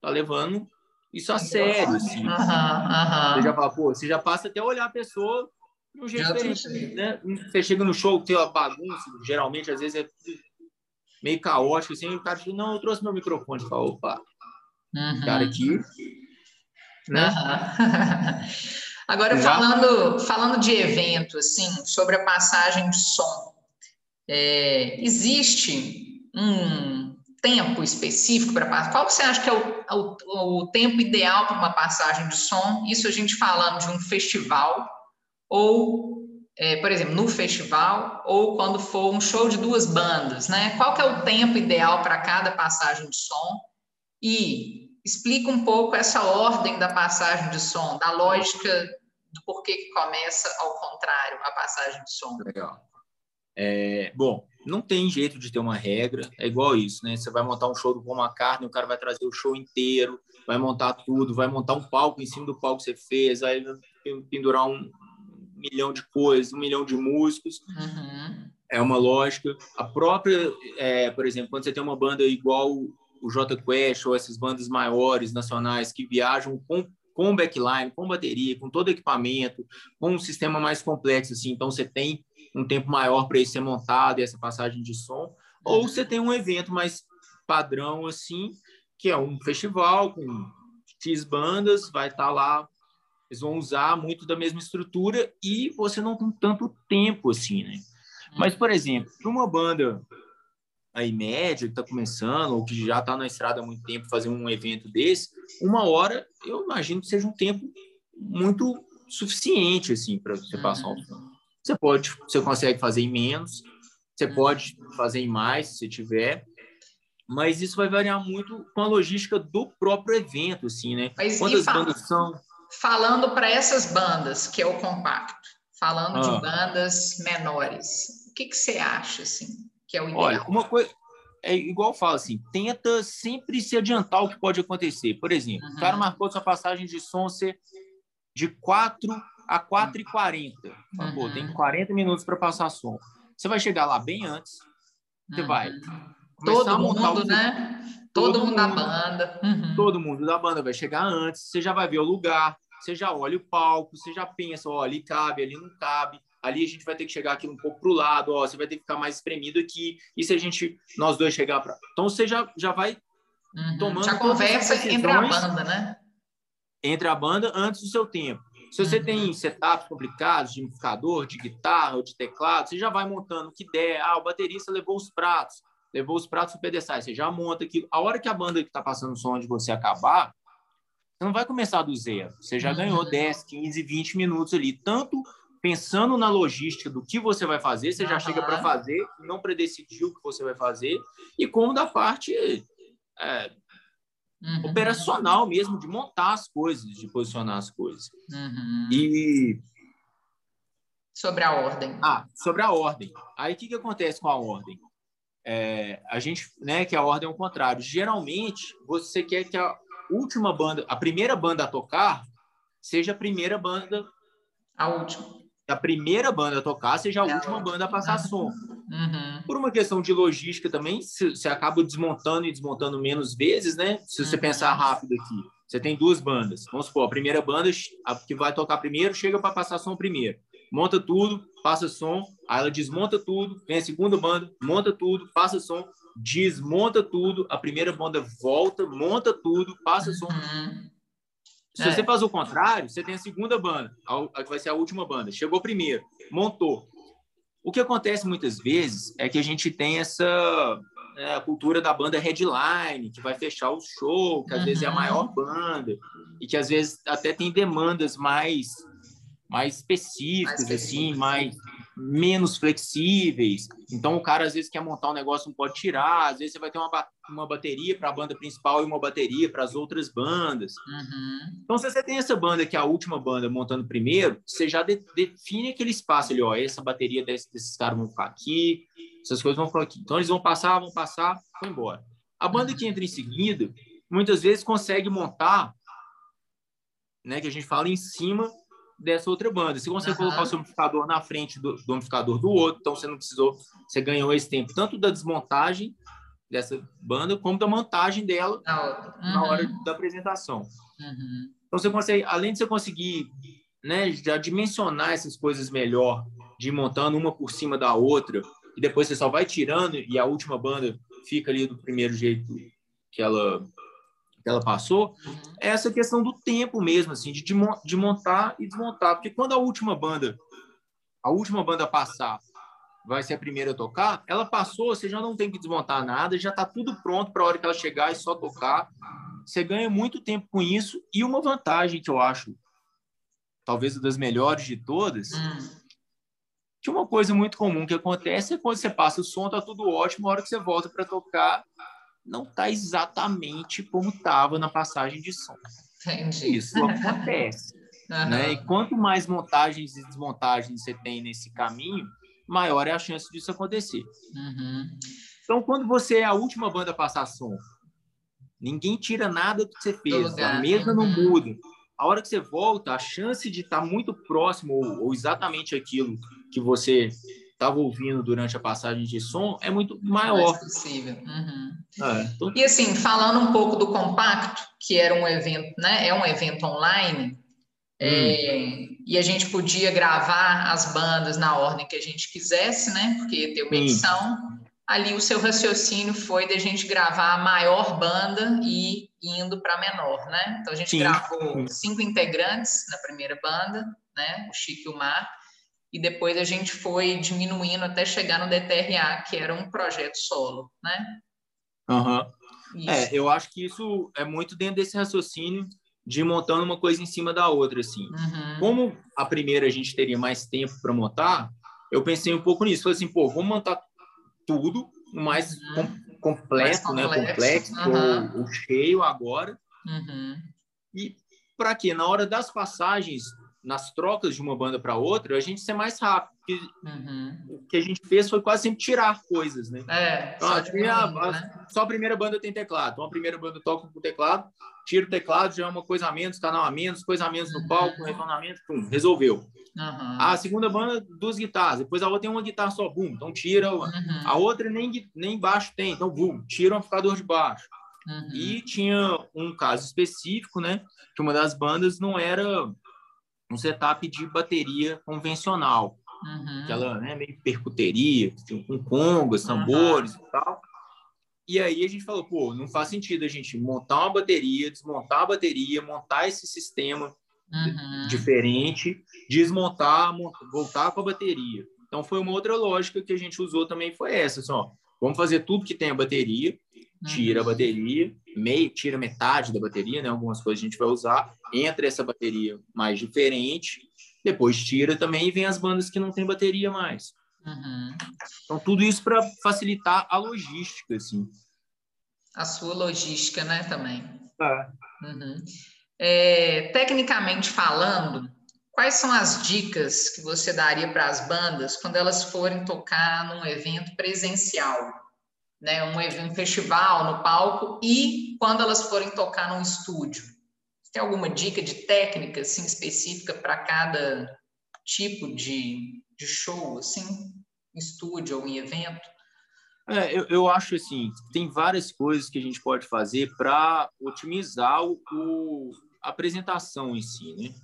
tá levando isso a sério, assim. Uhum. Você já fala, pô, você já passa até a olhar a pessoa de um jeito diferente, né? Você chega no show, tem uma bagunça, geralmente, às vezes é meio caótico, assim, e o cara diz, não, eu trouxe meu microfone. Fala, opa, uhum. cara aqui, né? Agora, falando, falando de evento, assim, sobre a passagem de som, é, existe um tempo específico para passar? Qual você acha que é o, o, o tempo ideal para uma passagem de som? Isso a gente falando de um festival ou é, por exemplo, no festival ou quando for um show de duas bandas, né? Qual que é o tempo ideal para cada passagem de som? E explica um pouco essa ordem da passagem de som, da lógica do porquê que começa ao contrário a passagem de som. Legal. É, bom, não tem jeito de ter uma regra, é igual isso, né? Você vai montar um show do Paul McCartney, o cara vai trazer o show inteiro, vai montar tudo, vai montar um palco em cima do palco que você fez, aí pendurar um milhão de coisas, um milhão de músicos. Uhum. É uma lógica. A própria, é, por exemplo, quando você tem uma banda igual o J Quest ou essas bandas maiores nacionais que viajam com com backline, com bateria, com todo equipamento, com um sistema mais complexo assim, então você tem um tempo maior para isso ser montado e essa passagem de som, ou uhum. você tem um evento mais padrão assim, que é um festival com X bandas, vai estar tá lá eles vão usar muito da mesma estrutura e você não tem tanto tempo assim, né? Mas, por exemplo, para uma banda aí média que está começando ou que já está na estrada há muito tempo fazer um evento desse, uma hora eu imagino que seja um tempo muito suficiente assim para você passar um som. Você pode, você consegue fazer em menos, você pode fazer em mais se tiver, mas isso vai variar muito com a logística do próprio evento, assim, né? Mas Quantas bandas são? falando para essas bandas, que é o compacto, falando ah. de bandas menores, o que, que você acha, assim, que é o ideal? Olha, uma coisa, é igual eu falo assim, tenta sempre se adiantar o que pode acontecer. Por exemplo, uhum. o cara marcou sua passagem de som ser de 4 a 4 e 40. Uhum. Pô, tem 40 minutos para passar som. Você vai chegar lá bem antes, você uhum. vai Todo mundo, né? Todo, todo mundo, mundo da banda. Uhum. Todo mundo da banda vai chegar antes, você já vai ver o lugar, você já olha o palco, você já pensa, ó, ali cabe, ali não cabe, ali a gente vai ter que chegar aqui um pouco para o lado, ó, você vai ter que ficar mais espremido aqui, e se a gente, nós dois chegar para... Então você já, já vai uhum. tomando... Já conversa entre a banda, né? Entre a banda antes do seu tempo. Se você uhum. tem setups complicados de amplificador, de guitarra ou de teclado, você já vai montando o que der. Ah, o baterista levou os pratos, levou os pratos pedestais, você já monta aquilo. A hora que a banda que está passando o som de você acabar, você não vai começar do zero. Você já ganhou 10, 15, 20 minutos ali. Tanto pensando na logística do que você vai fazer, você já chega para fazer, não predecidiu o que você vai fazer, e como da parte é, uhum. operacional mesmo, de montar as coisas, de posicionar as coisas. Uhum. E. Sobre a ordem. Ah, sobre a ordem. Aí o que, que acontece com a ordem? É, a gente, né, que a ordem é o contrário. Geralmente, você quer que a última banda, a primeira banda a tocar, seja a primeira banda. A última. A primeira banda a tocar seja a é última banda a passar som. Uhum. Por uma questão de logística também, você acaba desmontando e desmontando menos vezes, né? Se você uhum. pensar rápido aqui. Você tem duas bandas. Vamos supor, a primeira banda a que vai tocar primeiro chega para passar som primeiro. Monta tudo, passa som, aí ela desmonta tudo, vem a segunda banda, monta tudo, passa som, desmonta tudo, a primeira banda volta, monta tudo, passa som. Uhum. Se é. você faz o contrário, você tem a segunda banda, a, que vai ser a última banda. Chegou primeiro, montou. O que acontece muitas vezes é que a gente tem essa é, cultura da banda headline, que vai fechar o show, que às uhum. vezes é a uhum. maior banda, e que às vezes até tem demandas mais, mais específicas, mais assim, mais menos flexíveis. Então, o cara às vezes quer montar um negócio, não pode tirar. Às vezes você vai ter uma, uma bateria para a banda principal e uma bateria para as outras bandas. Uhum. Então, se você tem essa banda que é a última banda montando primeiro, você já de, define aquele espaço ali, ó. Essa bateria desse, desses caras vão ficar aqui, essas coisas vão ficar aqui. Então, eles vão passar, vão passar, vão embora. A banda uhum. que entra em seguida, muitas vezes consegue montar, né, que a gente fala em cima dessa outra banda. Você consegue uhum. colocar o seu amplificador na frente do, do amplificador do outro, então você não precisou, você ganhou esse tempo tanto da desmontagem dessa banda como da montagem dela uhum. na hora da apresentação. Uhum. Então você consegue, além de você conseguir, né, já dimensionar essas coisas melhor, de ir montando uma por cima da outra e depois você só vai tirando e a última banda fica ali do primeiro jeito que ela ela passou, uhum. é essa questão do tempo mesmo, assim, de, de montar e desmontar. Porque quando a última banda, a última banda passar, vai ser a primeira a tocar, ela passou, você já não tem que desmontar nada, já está tudo pronto para a hora que ela chegar e só tocar. Você ganha muito tempo com isso. E uma vantagem que eu acho, talvez das melhores de todas, hum. tinha uma coisa muito comum que acontece é quando você passa o som, tá tudo ótimo, a hora que você volta para tocar, não tá exatamente como estava na passagem de som. Entendi. Isso acontece. Uhum. Né? E quanto mais montagens e desmontagens você tem nesse caminho, maior é a chance disso acontecer. Uhum. Então, quando você é a última banda a passar som, ninguém tira nada do que você fez, a mesa uhum. não muda. A hora que você volta, a chance de estar muito próximo ou, ou exatamente aquilo que você estava ouvindo durante a passagem de som é muito maior. Uhum. É, então... E assim, falando um pouco do compacto, que era um evento, né? É um evento online. É, hum. É, e a gente podia gravar as bandas na ordem que a gente quisesse, né? Porque ter uma edição. Ali o seu raciocínio foi de a gente gravar a maior banda e indo para a menor, né? Então a gente Sim. gravou cinco integrantes na primeira banda, né? O Chico e o Mar e depois a gente foi diminuindo até chegar no DTRA, que era um projeto solo, né? Uhum. É, eu acho que isso é muito dentro desse raciocínio de ir montando uma coisa em cima da outra, assim. Uhum. Como a primeira a gente teria mais tempo para montar, eu pensei um pouco nisso. Falei assim, pô, vamos montar tudo o mais uhum. com, completo, mais né? Complexo uhum. ou, ou, cheio agora. Uhum. E para quê? Na hora das passagens, nas trocas de uma banda para outra, a gente ser mais rápido. Uhum. O que a gente fez foi quase sempre tirar coisas, né? É, então, só, a, primeira, a, né? só a primeira banda tem teclado. Então, a primeira banda toca com teclado, tira o teclado, já é uma coisa a menos, canal a menos, coisa a menos no palco, uhum. retornamento, pum, resolveu. Uhum. A segunda banda, duas guitarras. Depois a outra tem uma guitarra só, bum, então tira. Uhum. A outra nem, nem baixo tem, então, bum, tira o amplificador de baixo. Uhum. E tinha um caso específico, né? Que uma das bandas não era um setup de bateria convencional. Uhum. Aquela né, meio percuteria, com congas, tambores uhum. e tal. E aí a gente falou, pô, não faz sentido a gente montar uma bateria, desmontar a bateria, montar esse sistema uhum. diferente, desmontar, montar, voltar com a bateria. Então foi uma outra lógica que a gente usou também foi essa, assim, ó, vamos fazer tudo que tem a bateria, tira a uhum. bateria, meio, tira metade da bateria, né? Algumas coisas a gente vai usar, entra essa bateria mais diferente, depois tira também e vem as bandas que não tem bateria mais. Uhum. Então, tudo isso para facilitar a logística, assim. A sua logística, né, também. É. Uhum. É, tecnicamente falando, quais são as dicas que você daria para as bandas quando elas forem tocar num evento presencial? Né, um, um festival no palco e quando elas forem tocar num estúdio. Tem alguma dica de técnica assim, específica para cada tipo de, de show, assim, em estúdio ou em evento? É, eu, eu acho assim, tem várias coisas que a gente pode fazer para otimizar o, o, a apresentação em si, né?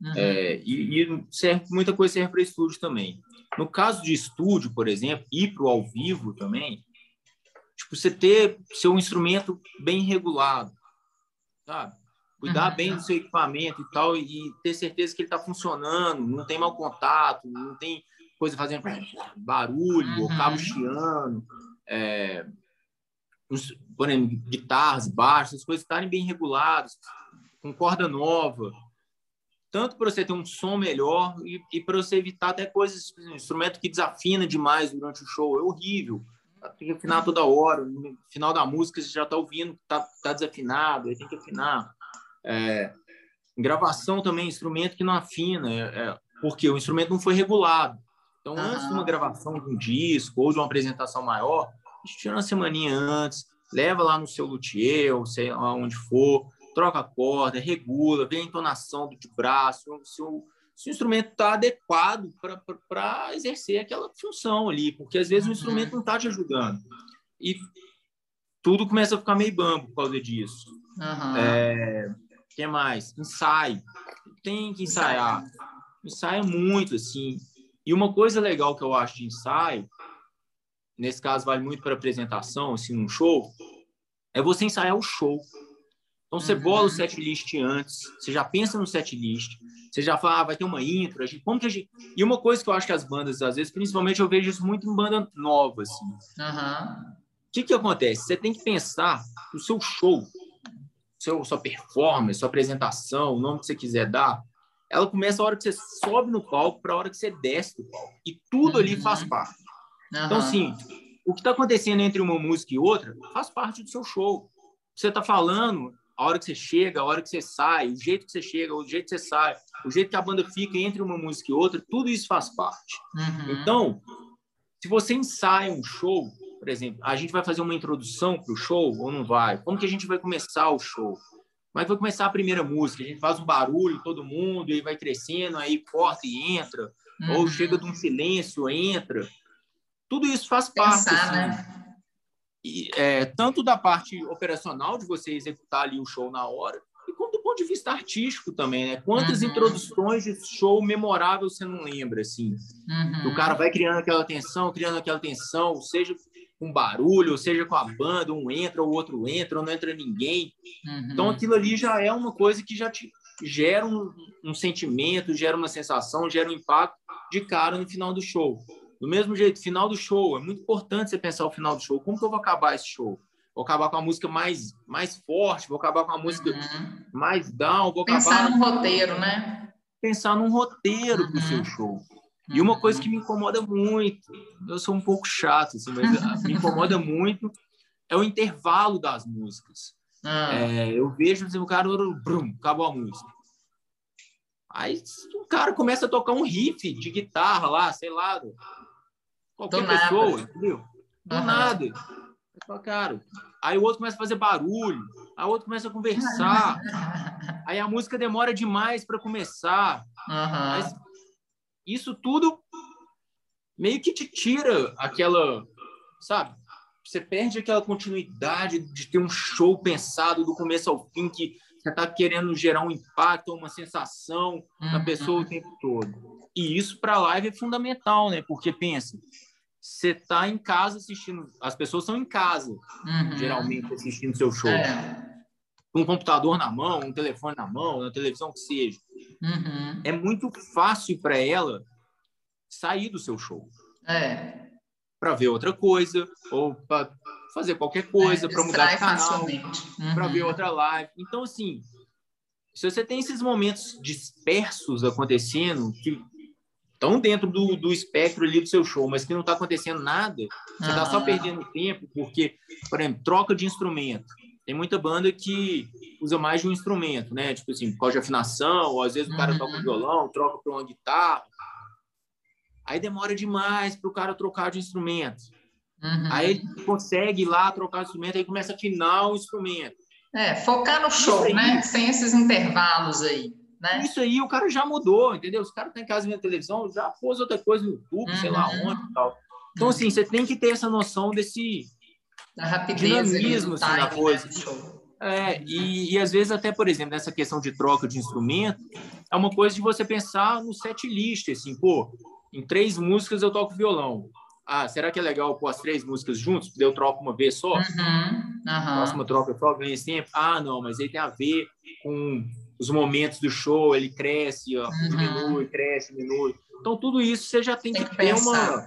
Uhum. É, e, e serve, muita coisa serve para estúdio também. No caso de estúdio, por exemplo, e para o ao vivo também, tipo, você ter seu instrumento bem regulado, sabe? Cuidar uhum. bem do seu equipamento e tal, e ter certeza que ele está funcionando, não tem mau contato, não tem coisa fazendo barulho, uhum. ou cabo chiando, é, por exemplo, guitarras, baixos, as coisas estarem bem reguladas, com corda nova, tanto para você ter um som melhor e, e para você evitar até coisas, instrumento que desafina demais durante o show, é horrível tem que afinar toda hora. No final da música você já está ouvindo está tá desafinado, aí tem que afinar. É, gravação também, instrumento que não afina, é, é, porque o instrumento não foi regulado. Então, uhum. antes de uma gravação de um disco ou de uma apresentação maior, a gente tira uma semaninha antes, leva lá no seu luthier, ou sei lá onde for, troca a corda, regula, vê a entonação do de braço, se o, se o instrumento está adequado para exercer aquela função ali, porque às vezes o instrumento não está te ajudando. E tudo começa a ficar meio bambo por causa disso. Uhum. É, que mais? Ensaio. Tem que ensaiar. Ensaia muito, assim. E uma coisa legal que eu acho de ensaio, nesse caso vale muito para apresentação, assim, num show, é você ensaiar o show. Então você uhum. bola o set list antes, você já pensa no set list, você já fala, ah, vai ter uma intro, a gente, como que a gente... E uma coisa que eu acho que as bandas, às vezes, principalmente eu vejo isso muito em banda nova, assim. Uhum. O que que acontece? Você tem que pensar o seu show, seu, sua performance, sua apresentação, o nome que você quiser dar, ela começa a hora que você sobe no palco para a hora que você desce do palco. E tudo uhum. ali faz parte. Uhum. Então, assim, o que está acontecendo entre uma música e outra faz parte do seu show. Você está falando a hora que você chega, a hora que você sai, o jeito que você chega, o jeito que você sai, o jeito que a banda fica entre uma música e outra, tudo isso faz parte. Uhum. Então, se você ensaia um show, por exemplo, a gente vai fazer uma introdução para o show ou não vai? Como que a gente vai começar o show? Como é que vai começar a primeira música? A gente faz um barulho, todo mundo, e vai crescendo, aí corta e entra, uhum. ou chega de um silêncio, entra. Tudo isso faz Pensar, parte. Assim. Né? E, é, tanto da parte operacional, de você executar ali o show na hora, e como do ponto de vista artístico também, né? Quantas uhum. introduções de show memorável você não lembra, assim? Uhum. O cara vai criando aquela tensão, criando aquela tensão, seja com barulho, seja com a banda, um entra, o outro entra, ou não entra ninguém. Uhum. Então aquilo ali já é uma coisa que já te gera um, um sentimento, gera uma sensação, gera um impacto de cara no final do show. Do mesmo jeito, final do show, é muito importante você pensar o final do show. Como que eu vou acabar esse show? Vou acabar com a música mais, mais forte, vou acabar com a música uhum. mais down, vou Pensar acabar... num roteiro, né? Pensar num roteiro uhum. para o seu show. E uma coisa que me incomoda muito, eu sou um pouco chato, assim, mas me incomoda muito, é o intervalo das músicas. Ah. É, eu vejo assim, o cara, brum, acabou a música. Aí o cara começa a tocar um riff de guitarra lá, sei lá, qualquer Do pessoa, nada. entendeu? Do uhum. nada. Eu cara. Aí o outro começa a fazer barulho, aí o outro começa a conversar. aí a música demora demais para começar. Uhum. isso tudo meio que te tira aquela, sabe? Você perde aquela continuidade de ter um show pensado do começo ao fim que você está querendo gerar um impacto, uma sensação uhum. na pessoa o tempo todo. E isso para a live é fundamental, né? Porque pensa, você está em casa assistindo, as pessoas estão em casa, uhum. geralmente assistindo seu show. É. Um computador na mão, um telefone na mão, na televisão que seja. Uhum. É muito fácil para ela sair do seu show. É. Para ver outra coisa, ou para fazer qualquer coisa, é, para mudar de canal, uhum. para ver outra live. Então, assim, se você tem esses momentos dispersos acontecendo, que estão dentro do, do espectro ali do seu show, mas que não está acontecendo nada, você está só perdendo tempo, porque, por exemplo, troca de instrumento. Tem muita banda que usa mais de um instrumento, né? Tipo assim, por causa de afinação, ou às vezes o cara uhum. toca um violão, troca para uma guitarra. Aí demora demais para o cara trocar de instrumento. Uhum. Aí ele consegue ir lá trocar de instrumento, aí começa a afinar o instrumento. É, focar no show, né? Sem esses intervalos aí. Né? Isso aí o cara já mudou, entendeu? Os caras estão em casa vendo televisão, já pôs outra coisa no YouTube, uhum. sei lá uhum. onde e tal. Então, assim, você tem que ter essa noção desse da rapidez, dinamismo assim, da né, coisa. É, e, e às vezes até, por exemplo, nessa questão de troca de instrumento, é uma coisa de você pensar no set list, assim, pô, em três músicas eu toco violão. Ah, será que é legal pôr as três músicas juntos? Eu troco uma vez só? Uhum, uhum. Próxima troca eu só esse tempo? Ah, não, mas aí tem a ver com os momentos do show, ele cresce, ó, uhum. diminui, cresce, diminui. Então, tudo isso você já tem, tem que, que ter uma.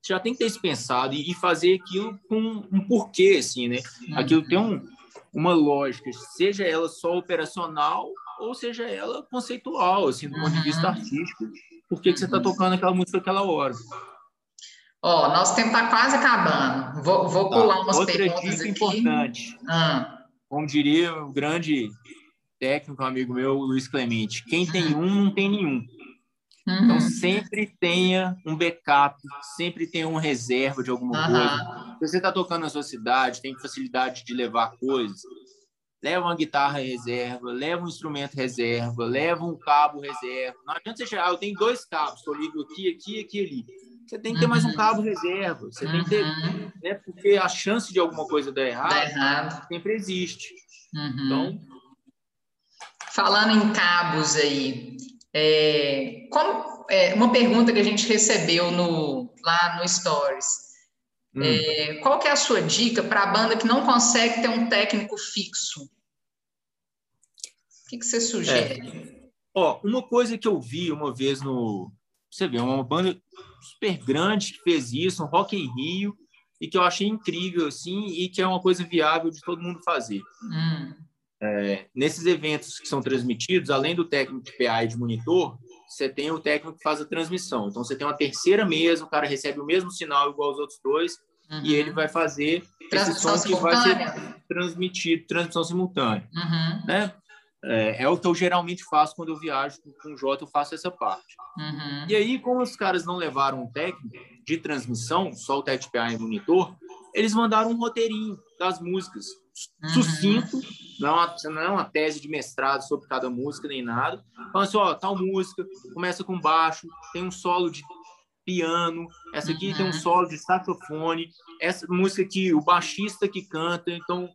Você já tem que ter isso pensado e, fazer aquilo com um porquê, assim, né? Uhum. Aquilo tem um, uma lógica, seja ela só operacional ou seja ela conceitual, assim, do ponto de vista uhum. artístico. Por que, que você está uhum. tocando aquela música aquela hora? Ó, nosso tempo está quase acabando. Vou, vou tá. pular umas Outra perguntas dica aqui. importante. Ah. Como diria o grande técnico, um amigo meu, Luiz Clemente. Quem tem uhum. um, não tem nenhum. Uhum. Então, sempre tenha um backup, sempre tenha uma reserva de alguma uhum. coisa. Se você está tocando na sua cidade, tem facilidade de levar coisas, leva uma guitarra reserva, leva um instrumento reserva, leva um cabo reserva. Não adianta você chegar, ah, eu tenho dois cabos, estou ligo aqui, aqui, aqui, ali. Você tem que ter mais um cabo reserva. Você tem que ter, né, porque a chance de alguma coisa dar errado, sempre existe. Então, Falando em cabos aí, é, como, é, uma pergunta que a gente recebeu no, lá no Stories. Hum. É, qual que é a sua dica para a banda que não consegue ter um técnico fixo? O que, que você sugere? É. Ó, uma coisa que eu vi uma vez no. Você vê, uma banda super grande que fez isso, um Rock em Rio, e que eu achei incrível, assim, e que é uma coisa viável de todo mundo fazer. Hum é, nesses eventos que são transmitidos, além do técnico de PA e de monitor, você tem o técnico que faz a transmissão. Então, você tem uma terceira mesa, o cara recebe o mesmo sinal igual aos outros dois, uhum. e ele vai fazer esse som que vai ser transmitido, transmissão simultânea. Uhum. Né? É, é, o que eu geralmente faço quando eu viajo com o Jota, eu faço essa parte. Uhum. E aí, como os caras não levaram um técnico de transmissão, só o técnico PA e monitor, eles mandaram um roteirinho das músicas, uhum. sucinto, não é, uma, não é uma tese de mestrado sobre cada música nem nada. Então, assim, ó, tal música começa com baixo, tem um solo de piano, essa aqui uhum. tem um uhum. solo de saxofone, essa música aqui, o baixista que canta, então,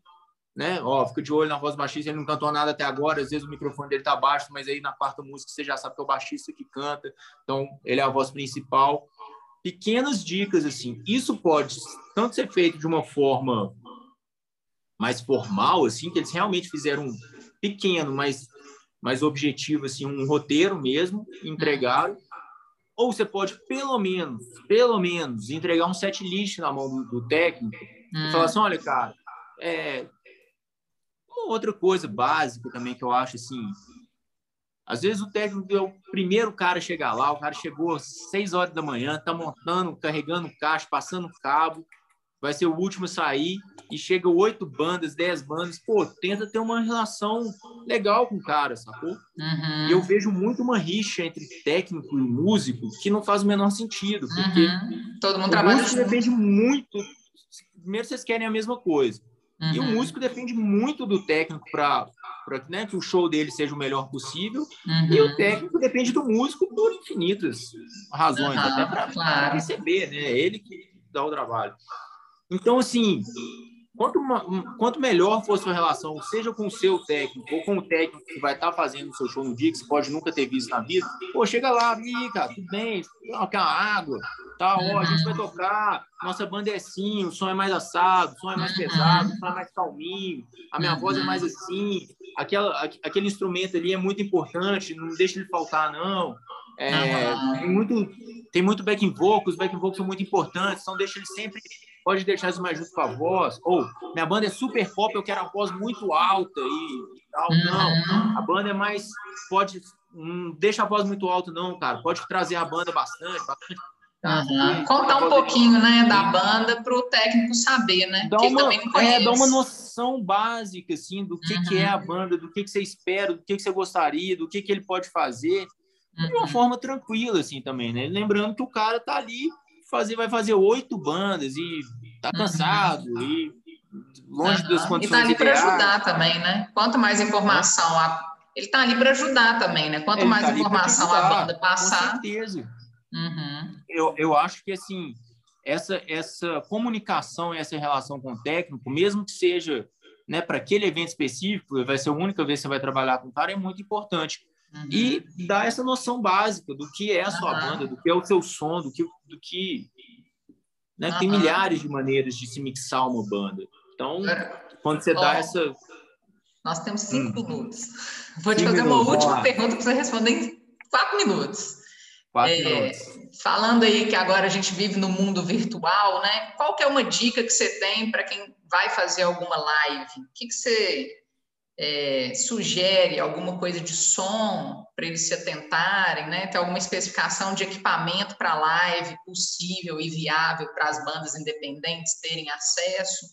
né, ó, fica de olho na voz do baixista, ele não cantou nada até agora, às vezes o microfone dele tá baixo, mas aí na quarta música você já sabe que é o baixista que canta, então ele é a voz principal. Pequenas dicas, assim, isso pode tanto ser feito de uma forma mais formal, assim, que eles realmente fizeram um pequeno, mas mais objetivo, assim, um roteiro mesmo, entregaram, ou você pode, pelo menos, pelo menos, entregar um set list na mão do, do técnico hum. e falar assim, olha, cara, é... Uma outra coisa básica também que eu acho, assim, às vezes o técnico é o primeiro cara a chegar lá, o cara chegou às seis horas da manhã, tá montando, carregando caixa, passando cabo, vai ser o último a sair e chega oito bandas, dez bandas, pô, tenta ter uma relação legal com o cara, sacou? Uhum. E eu vejo muito uma rixa entre técnico e músico que não faz o menor sentido, porque uhum. todo mundo trabalha músico depende muito. Primeiro vocês querem a mesma coisa. Uhum. E o uhum. músico depende muito do técnico para né, que o show dele seja o melhor possível. E o uhum. técnico depende do músico por infinitas razões, até para claro. receber, né? Ele que dá o trabalho. Então, assim, quanto, quanto melhor for a sua relação, seja com o seu técnico ou com o técnico que vai estar tá fazendo o seu show no dia, que você pode nunca ter visto na vida, pô, chega lá, ih, cara, tudo bem, quer uma água, tá, ó, a gente vai tocar, nossa banda é assim, o som é mais assado, o som é mais pesado, o som é mais calminho, a minha voz é mais assim, aquela, aquele instrumento ali é muito importante, não deixa ele faltar, não. É, tem muito tem muito backing vocals, os backing vocals são muito importantes, então deixa ele sempre pode deixar isso mais junto com a voz. Ou minha banda é super pop, eu quero a voz muito alta e tal. Não, uhum. a banda é mais. Pode. Não deixa a voz muito alta, não, cara. Pode trazer a banda bastante, bastante. Uhum. Contar um pouquinho né, da banda para o técnico saber, né? Dá uma, é, dá uma noção básica assim, do que, uhum. que é a uhum. banda, do que, que você espera, do que, que você gostaria, do que, que ele pode fazer. De uma uhum. forma tranquila, assim, também, né? Lembrando que o cara tá ali fazer, vai fazer oito bandas e tá uhum. cansado uhum. e longe uhum. das condições. E tá ali para ajudar também, né? Quanto mais informação a... ele tá ali para ajudar também, né? Quanto ele mais tá informação a banda passar. Com certeza. Uhum. Eu, eu acho que assim essa essa comunicação, essa relação com o técnico, mesmo que seja né, para aquele evento específico, vai ser a única vez que você vai trabalhar com o cara, é muito importante. Uhum. E dar essa noção básica do que é a sua uhum. banda, do que é o seu som, do que. Do que né? Tem milhares de maneiras de se mixar uma banda. Então, quando você dá essa. Nós temos cinco hum. minutos. Vou te fazer minutos, uma última pergunta para você responder em quatro minutos. Quatro é, minutos. Falando aí que agora a gente vive no mundo virtual, né? Qual que é uma dica que você tem para quem vai fazer alguma live? O que, que você é, sugere alguma coisa de som para eles se atentarem, né? Tem alguma especificação de equipamento para live possível e viável para as bandas independentes terem acesso?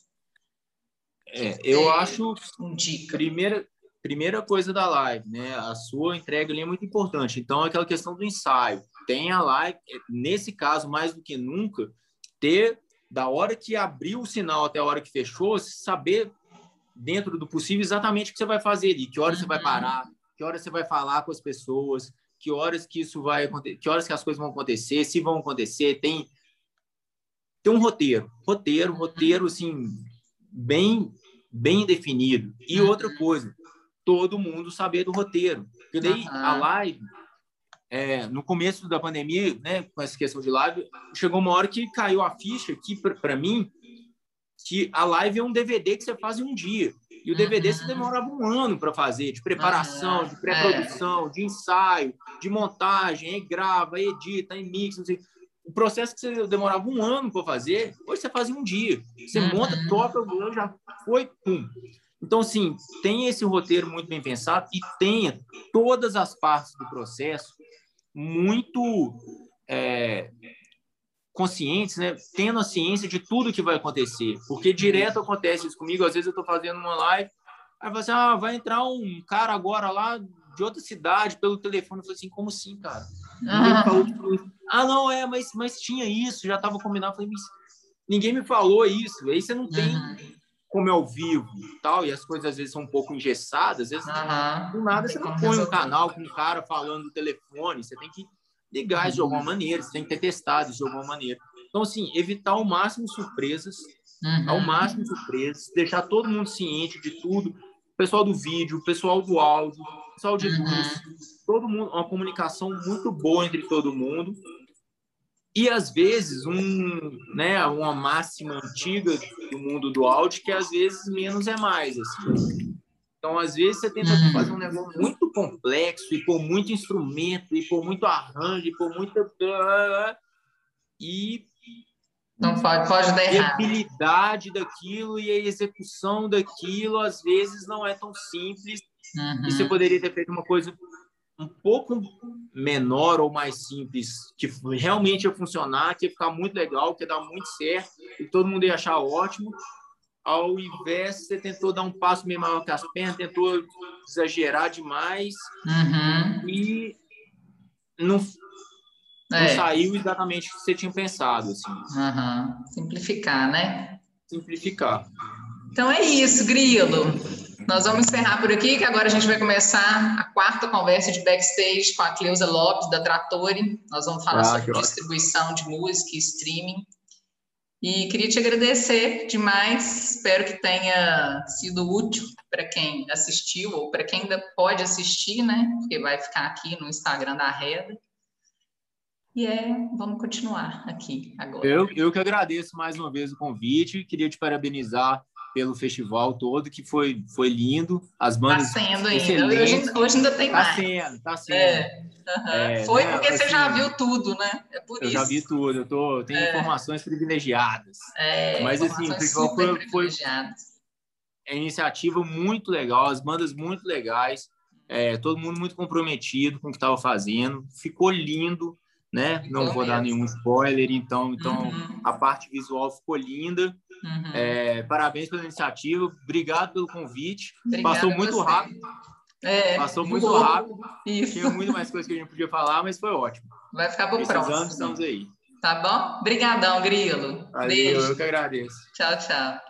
É, eu acho um dica. Primeira, primeira coisa da live, né? A sua entrega ali é muito importante. Então, aquela questão do ensaio. Tem a live, nesse caso, mais do que nunca, ter da hora que abriu o sinal até a hora que fechou, saber dentro do possível, exatamente o que você vai fazer ali, que horas uhum. você vai uhum. parar, que horas você vai falar com as pessoas, que horas que isso vai acontecer, que horas que as coisas vão acontecer, se vão acontecer, tem tem um roteiro, roteiro, roteiro assim bem bem definido. E uhum. outra coisa, todo mundo saber do roteiro. Porque daí uhum. a live é, no começo da pandemia, né, com essa questão de live, chegou uma hora que caiu a ficha aqui para mim que a live é um DVD que você faz em um dia. E o DVD uhum. você demorava um ano para fazer, de preparação, de pré-produção, é. de ensaio, de montagem, aí grava, edita, aí mixa, O processo que você demorava um ano para fazer, hoje você faz em um dia. Você uhum. monta, toca, já foi, pum. Então, assim, tem esse roteiro muito bem pensado e tenha todas as partes do processo muito é, conscientes, né? Tendo a ciência de tudo que vai acontecer. Porque direto acontece isso comigo. Às vezes eu estou fazendo uma live, aí você assim, ah, vai entrar um cara agora lá de outra cidade pelo telefone. Eu falei assim, como assim, cara? Ah. Não, é, mas, mas tinha isso, já estava combinado. Eu falei, mas ninguém me falou isso. Aí você não tem como é ao vivo tal, e as coisas às vezes são um pouco engessadas. Às vezes, uhum. do nada, você não põe um canal com um cara falando no telefone. Você tem que ligar isso de alguma maneira, você tem que ter testado isso de alguma maneira. Então, assim, evitar ao máximo surpresas, uhum. ao máximo surpresas, deixar todo mundo ciente de tudo, o pessoal do vídeo, o pessoal do áudio, o pessoal de uhum. luz, todo mundo, uma comunicação muito boa entre todo mundo. E às vezes um, né, uma máxima antiga do mundo do áudio que às vezes menos é mais, assim. Então, às vezes, você tenta uhum. fazer um negócio muito complexo e por muito instrumento, e por muito arranjo, e por muita. E. Não pode, pode dar errado. A habilidade daquilo e a execução daquilo, às vezes, não é tão simples. Uhum. E você poderia ter feito uma coisa um pouco menor ou mais simples, que realmente ia funcionar, que ia ficar muito legal, que ia dar muito certo, e todo mundo ia achar ótimo ao invés você tentou dar um passo meio maior que as pernas, tentou exagerar demais uhum. e não, não é. saiu exatamente o que você tinha pensado. Assim. Uhum. Simplificar, né? Simplificar. Então é isso, Grilo. Nós vamos encerrar por aqui, que agora a gente vai começar a quarta conversa de backstage com a Cleusa Lopes, da Trattori. Nós vamos falar ah, sobre distribuição de música e streaming. E queria te agradecer demais. Espero que tenha sido útil para quem assistiu ou para quem ainda pode assistir, né? Porque vai ficar aqui no Instagram da Reda. E é, vamos continuar aqui agora. Eu, eu que agradeço mais uma vez o convite. Queria te parabenizar pelo festival todo, que foi, foi lindo. As bandas. Está sendo ainda. Hoje, hoje, ainda tem tá mais. Sendo, está sendo. É, uhum. é, foi né, porque assim, você já viu tudo, né? É por eu isso. já vi tudo, eu tô, tenho é. informações privilegiadas. É, Mas assim, o festival foi, foi é iniciativa muito legal, as bandas muito legais, é, todo mundo muito comprometido com o que estava fazendo, ficou lindo, né? Ficou Não vou mesmo. dar nenhum spoiler, então, então uhum. a parte visual ficou linda. Uhum. É, parabéns pela iniciativa, obrigado pelo convite. Obrigada Passou muito rápido. É, Passou muito boa. rápido. Isso. Tinha muito mais coisas que a gente podia falar, mas foi ótimo. Vai ficar para o próximo. estamos aí. Tá bom? Obrigadão, Grilo. Valeu, Beijo. Eu que agradeço. Tchau, tchau.